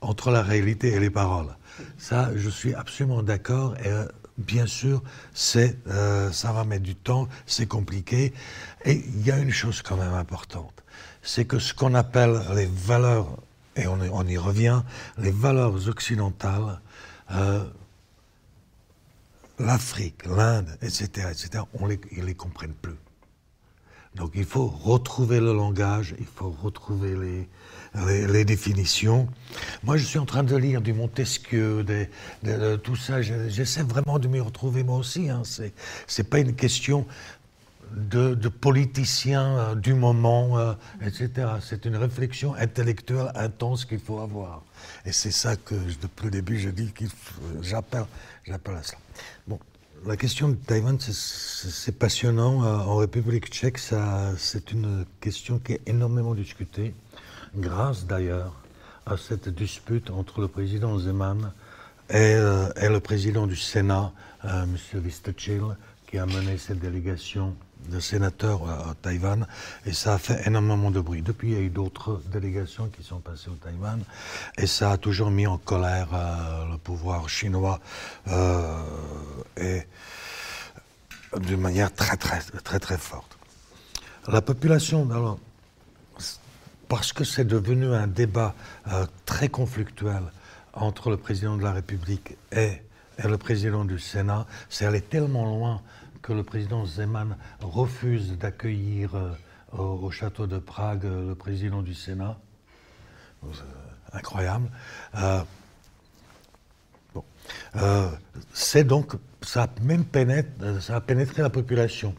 entre la réalité et les paroles. Ça, je suis absolument d'accord. Et euh, bien sûr, euh, ça va mettre du temps, c'est compliqué. Et il y a une chose quand même importante, c'est que ce qu'on appelle les valeurs, et on, on, y revient, les valeurs occidentales. Euh, l'Afrique, l'Inde, etc., etc., on les, ils ne les comprennent plus. Donc il faut retrouver le langage, il faut retrouver les, les, définitions. Moi, je suis en train de lire du Montesquieu, de, tout ça. J'essaie vraiment de m'y retrouver moi aussi. Hein. Ce n'est pas une question de, de politicien euh, du moment, euh, etc. C'est une réflexion intellectuelle intense qu'il faut avoir. Et c'est ça que, depuis le début, je dis que j'appelle à ça. La question de Taïwan, c'est passionnant. Euh, en République tchèque, c'est une question qui est énormément discutée, grâce d'ailleurs à cette dispute entre le président Zeman et, euh, le président du Sénat, euh, M. Vistechil, qui a mené cette délégation de sénateurs à, Taïwan, et ça a fait énormément de bruit. Depuis, il y a eu d'autres délégations qui sont passées au Taïwan, et ça a toujours mis en colère euh, le pouvoir chinois, euh, et d'une manière très, très, très, très forte. La population, alors, parce que c'est devenu un débat euh, très conflictuel entre le président de la République et, et le président du Sénat, c'est allé tellement loin que le président Zeman refuse d'accueillir euh, au, château de Prague euh, le président du Sénat. incroyable. Euh, c'est donc, ça a même pénétré, ça a pénétré la population,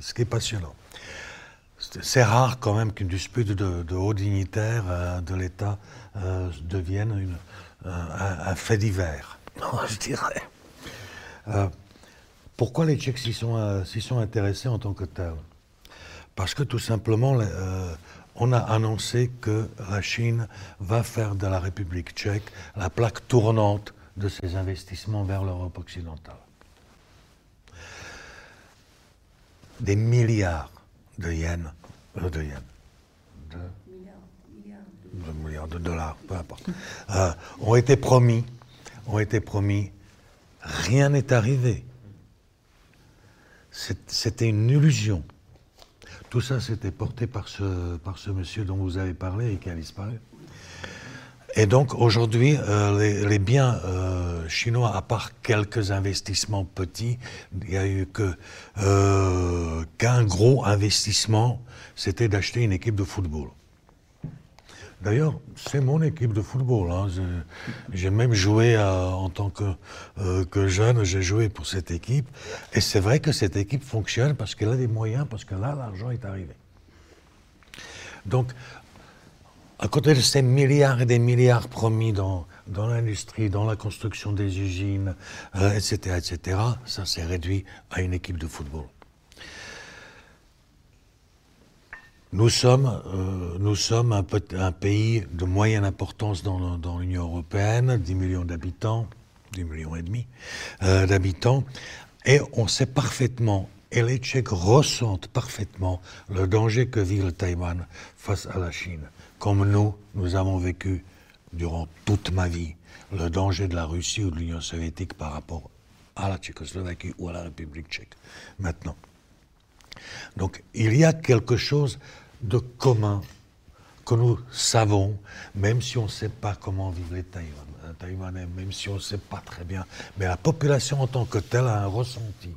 ce qui est passionnant. C'est rare quand même qu'une dispute de, hauts dignitaires de l'État devienne un, fait divers, je dirais. Pourquoi les Tchèques s'y sont, euh, sont, intéressés en tant que tels? Parce que tout simplement, euh, on a annoncé que la Chine va faire de la République tchèque la plaque tournante de ses investissements vers l'Europe occidentale. Des milliards de yens, euh, de yens, de, milliards de dollars, peu importe, ont été promis, ont été promis. Rien n'est arrivé. C'était une illusion. Tout ça, c'était porté par ce, monsieur dont vous avez parlé et qui a disparu. Et donc aujourd'hui, euh, les, biens euh, chinois, à part quelques investissements petits, il n'y a eu que euh, qu'un gros investissement, c'était d'acheter une équipe de football. D'ailleurs, c'est mon équipe de football. Hein. J'ai même joué en tant euh, que, jeune, j'ai joué pour cette équipe. Et c'est vrai que cette équipe fonctionne parce qu'elle a des moyens, parce que là, l'argent est arrivé. Donc, à côté de ces milliards et des milliards promis dans, l'industrie, dans la construction des usines, etc., euh, etc., ça s'est réduit à une équipe de football. Nous sommes, euh, nous sommes un, pays de moyenne importance dans, dans l'Union européenne, 10 millions d'habitants, 10 millions et demi euh, d'habitants, et on sait parfaitement, et les Tchèques ressentent parfaitement le danger que vit le Taïwan face à la Chine, comme nous, nous avons vécu durant toute ma vie le danger de la Russie ou de l'Union soviétique par rapport à la Tchécoslovaquie ou à la République tchèque. Maintenant. Donc il y a quelque chose de commun que nous savons, même si on ne sait pas comment vivent les Taïwanais, même si on ne sait pas très bien. Mais la population en tant que telle a un ressenti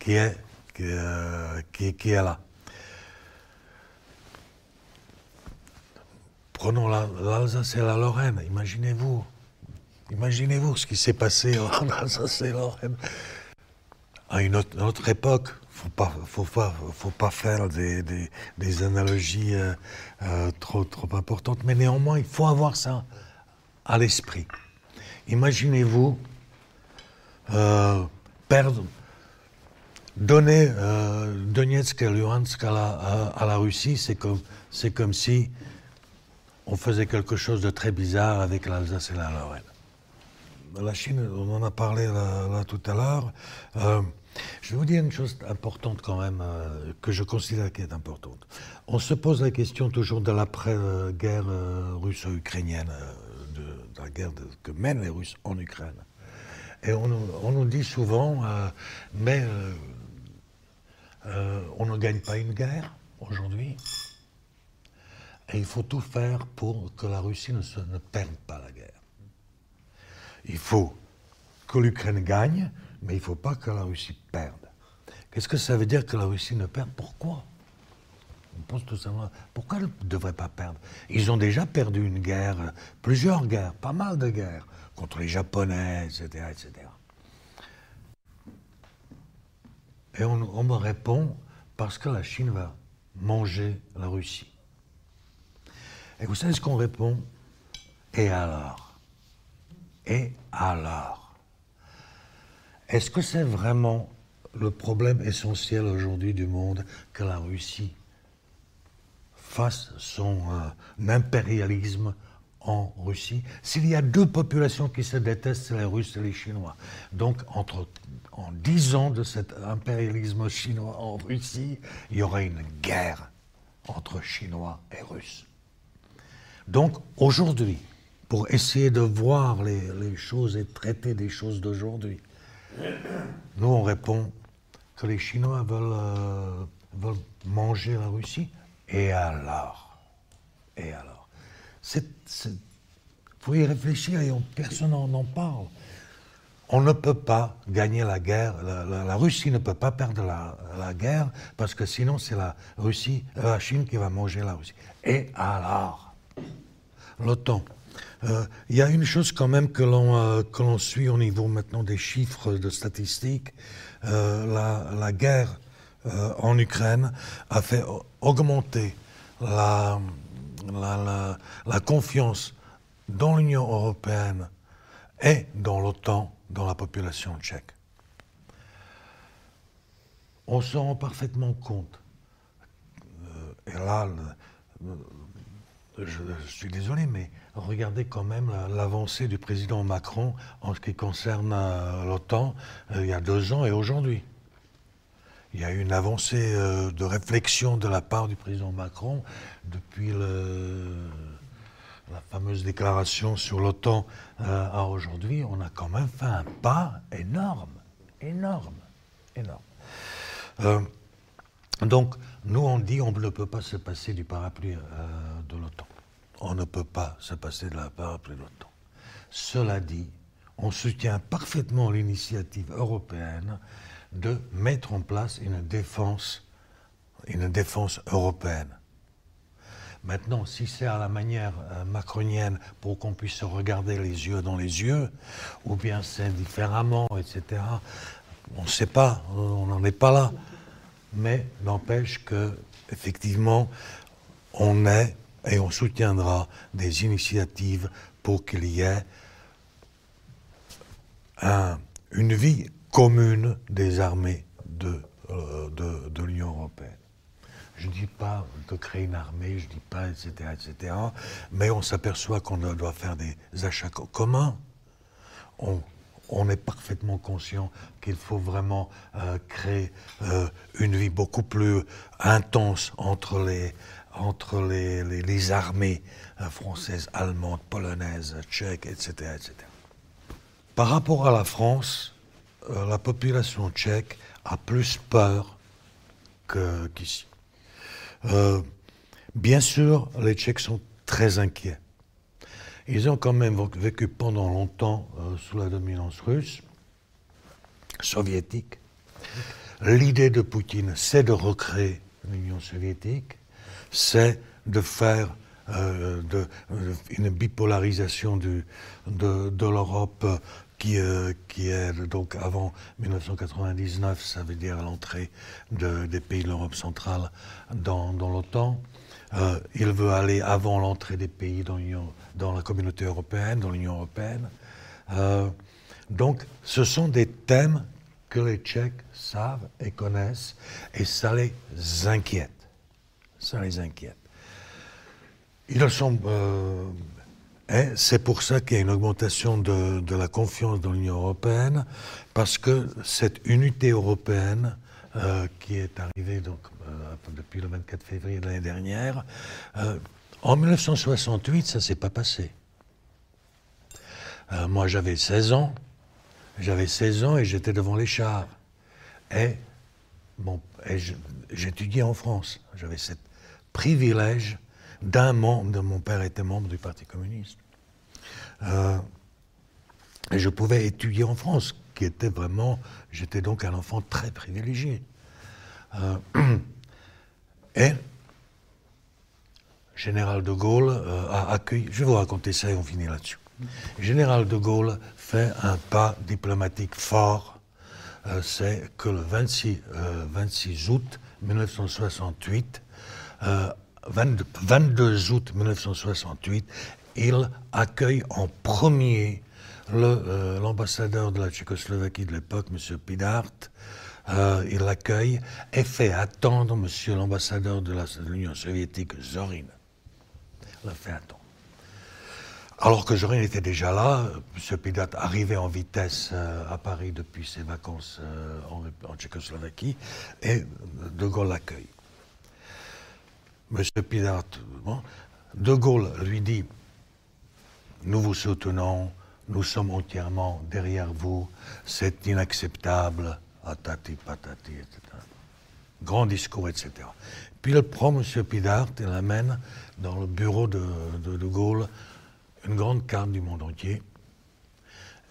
qui est, euh, là. Prenons l'Alsace et la Lorraine, imaginez-vous. Imaginez-vous ce qui s'est passé en Alsace et Lorraine à une autre époque faut pas, faut pas, faut pas faire des, des, analogies euh, euh, trop, trop importantes, mais néanmoins, il faut avoir ça à l'esprit. Imaginez-vous euh, perdre, donner Donetsk et Luhansk à la, à, la Russie, c'est comme, c'est comme si on faisait quelque chose de très bizarre avec l'Alsace et la Lorraine. La Chine, on en a parlé là, tout à l'heure. Euh, je vais vous dire une chose importante quand même, euh, que je considère qui est importante. On se pose la question toujours de l'après-guerre euh, russo-ukrainienne, de, la guerre que mènent les Russes en Ukraine. Et on, nous dit souvent, mais on ne gagne pas une guerre aujourd'hui. Et il faut tout faire pour que la Russie ne, se, ne perde pas la guerre. Il faut que l'Ukraine gagne, mais il ne faut pas que la Russie perde. Qu'est-ce que ça veut dire que la Russie ne perd Pourquoi? On pose tout simplement pourquoi elle ne devrait pas perdre? Ils ont déjà perdu une guerre, plusieurs guerres, pas mal de guerres, contre les Japonais, etc. etc. Et on, on me répond parce que la Chine va manger la Russie. Et vous savez ce qu'on répond? Et alors? Et alors? Est-ce que c'est vraiment le problème essentiel aujourd'hui du monde que la Russie fasse son euh, impérialisme en Russie? S'il y a deux populations qui se détestent, c'est les Russes et les Chinois. Donc, entre, en dix ans de cet impérialisme chinois en Russie, il y aurait une guerre entre Chinois et Russes. Donc aujourd'hui, pour essayer de voir les, choses et traiter des choses d'aujourd'hui, nous on répond que les Chinois veulent, euh, veulent manger la Russie. Et alors? Et alors? Il faut y réfléchir et personne n'en parle. On ne peut pas gagner la guerre. La, Russie ne peut pas perdre la, la guerre parce que sinon c'est la Russie, la Chine qui va manger la Russie. Et alors? l'OTAN. Euh, il y a une chose quand même que l'on euh, que l'on suit au niveau maintenant des chiffres de statistiques. Euh, la, guerre en Ukraine a fait augmenter la, la, la confiance dans l'Union européenne et dans l'OTAN dans la population tchèque. On se rend parfaitement compte. et là, je, suis désolé, mais regardez quand même l'avancée du président Macron en ce qui concerne euh, l'OTAN euh, il y a deux ans et aujourd'hui. Il y a eu une avancée euh, de réflexion de la part du président Macron depuis la fameuse déclaration sur l'OTAN à aujourd'hui. On a quand même fait un pas énorme, énorme, énorme. donc, nous, on dit on ne peut pas se passer du parapluie de l'OTAN on ne peut pas se passer de la parapluie de l'OTAN. Cela dit, on soutient parfaitement l'initiative européenne de mettre en place une défense, défense européenne. Maintenant, si c'est à la manière euh, macronienne pour qu'on puisse se regarder les yeux dans les yeux, ou bien c'est différemment, etc., on ne sait pas, on n'en est pas là. Mais n'empêche que, effectivement, on est et on soutiendra des initiatives pour qu'il y ait une vie commune des armées de, euh, de, l'Union européenne. Je ne dis pas de créer une armée, je ne dis pas, etc., etc., mais on s'aperçoit qu'on doit faire des achats communs. On, est parfaitement conscient qu'il faut vraiment euh, créer euh, une vie beaucoup plus intense entre les, entre les, armées euh, françaises, allemandes, polonaises, tchèques, etc., etc. Par rapport à la France, euh, la population tchèque a plus peur qu'ici. Euh, bien sûr, les Tchèques sont très inquiets. Ils ont quand même vécu pendant longtemps sous la dominance russe, soviétique. L'idée de Poutine, c'est de recréer l'Union soviétique c'est de faire euh, de, une bipolarisation de, l'Europe qui, euh, qui, est donc avant 1999, ça veut dire l'entrée de, des pays de l'Europe centrale dans, l'OTAN. Euh, il veut aller avant l'entrée des pays dans, la communauté européenne, dans l'Union européenne. donc ce sont des thèmes que les Tchèques savent et connaissent et ça les inquiète ça les inquiète. Sont. et c'est pour ça qu'il y a une augmentation de, de la confiance dans l'Union européenne, parce que cette unité européenne qui est arrivée donc, depuis le 24 février de l'année dernière, en 1968, ça ne s'est pas passé. moi, j'avais 16 ans. J'avais 16 ans et j'étais devant les chars. Et, j'étudiais en France. J'avais ce privilège d'un membre, mon père était membre du Parti communiste. Euh, et je pouvais étudier en France, qui était vraiment, j'étais donc un enfant très privilégié. Euh, et Général de Gaulle euh, a accueilli, je vais vous raconter ça et on finit là-dessus. Général de Gaulle fait un pas diplomatique fort, c'est que le 26, 26 euh, août 1968, 22, euh, août 1968, il accueille en premier l'ambassadeur de la Tchécoslovaquie de l'époque, M. Pidart. il l'accueille et fait attendre M. l'ambassadeur de l'Union soviétique, Zorin. Il fait attendre. Alors que Zorin était déjà là, M. Pidat arrivait en vitesse euh, à Paris depuis ses vacances euh, en, Tchécoslovaquie, et De Gaulle l'accueille. M. Pidat, De Gaulle lui dit Nous vous soutenons, nous sommes entièrement derrière vous, c'est inacceptable, atati patati, etc. Grand discours, etc. Puis il prend M. Pidart et l'amène dans le bureau de, de Gaulle une grande carte du monde entier.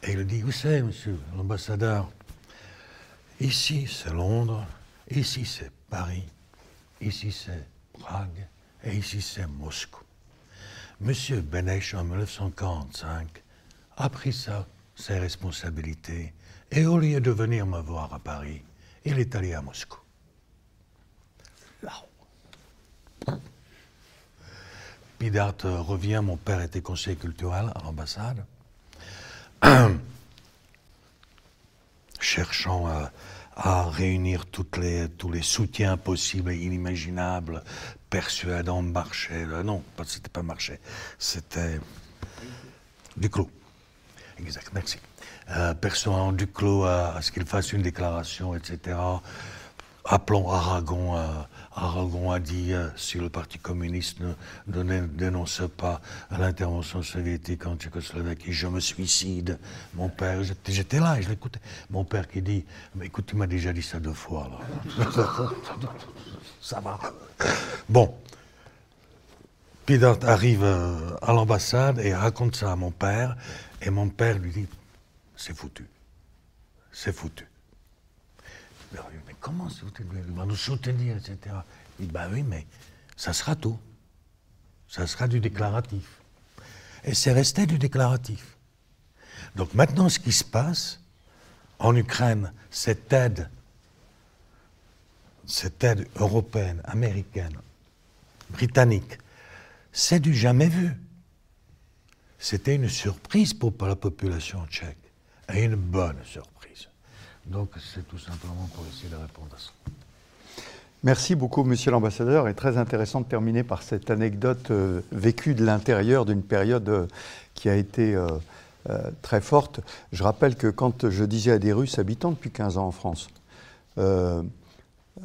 Et il dit, vous savez, monsieur l'ambassadeur, ici c'est Londres, ici c'est Paris, ici c'est Prague, et ici c'est Moscou. Monsieur Benech, en 1945, a pris ça, ses responsabilités, et au lieu de venir me voir à Paris, il est allé à Moscou. Pidart revient, mon père était conseiller culturel à l'ambassade, cherchant à, réunir toutes les, tous les soutiens possibles et inimaginables, persuadant Marché, euh, non, c'était pas Marché, c'était Duclos. Exact, merci. Euh, persuadant Duclos à, à ce qu'il fasse une déclaration, etc. Appelons Aragon à Aragon a dit euh, si le Parti communiste ne, dénonce pas l'intervention soviétique en Tchécoslovaquie, je me suicide. Mon père, j'étais là je l'écoutais. Mon père qui dit mais écoute, tu m'as déjà dit ça deux fois. ça va. Bon. Pidart arrive euh, à l'ambassade et raconte ça à mon père. Et mon père lui dit c'est foutu. C'est foutu comment Il va nous soutenir, etc. Il dit, ben oui, mais ça sera tout. Ça sera du déclaratif. Et c'est resté du déclaratif. Donc maintenant, ce qui se passe en Ukraine, cette aide, cette aide européenne, américaine, britannique, c'est du jamais vu. C'était une surprise pour la population tchèque, et une bonne surprise. Donc c'est tout simplement pour essayer de répondre à ça. Merci beaucoup, monsieur l'ambassadeur. Et très intéressant de terminer par cette anecdote euh, vécue de l'intérieur d'une période euh, qui a été euh, très forte. Je rappelle que quand je disais à des Russes habitant depuis 15 ans en France,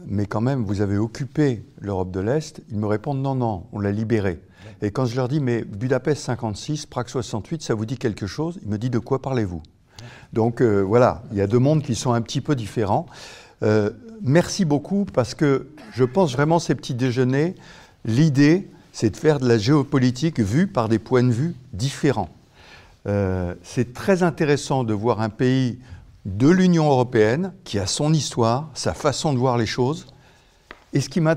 mais quand même, vous avez occupé l'Europe de l'Est, ils me répondent non, non, on l'a libérée. Et quand je leur dis, mais Budapest 56, Prague 68, ça vous dit quelque chose? Ils me disent, de quoi parlez-vous? Donc euh, voilà, il y a deux mondes qui sont un petit peu différents. Euh, merci beaucoup parce que je pense vraiment ces petits déjeuners, l'idée, c'est de faire de la géopolitique vue par des points de vue différents. Euh, c'est très intéressant de voir un pays de l'Union européenne qui a son histoire, sa façon de voir les choses. Et ce qui m'a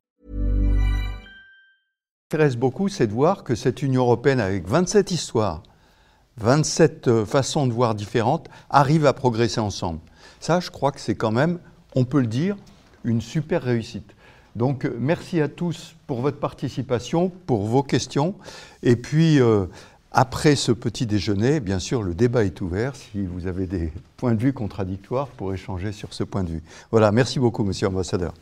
m'intéresse beaucoup, c'est de voir que cette Union européenne, avec 27 histoires, 27 euh, façons de voir différentes, arrive à progresser ensemble. Ça, je crois que c'est quand même, on peut le dire, une super réussite. Donc, euh, merci à tous pour votre participation, pour vos questions. Et puis, euh, après ce petit déjeuner, bien sûr, le débat est ouvert. Si vous avez des points de vue contradictoires, pour échanger sur ce point de vue. Voilà, merci beaucoup, monsieur l'ambassadeur.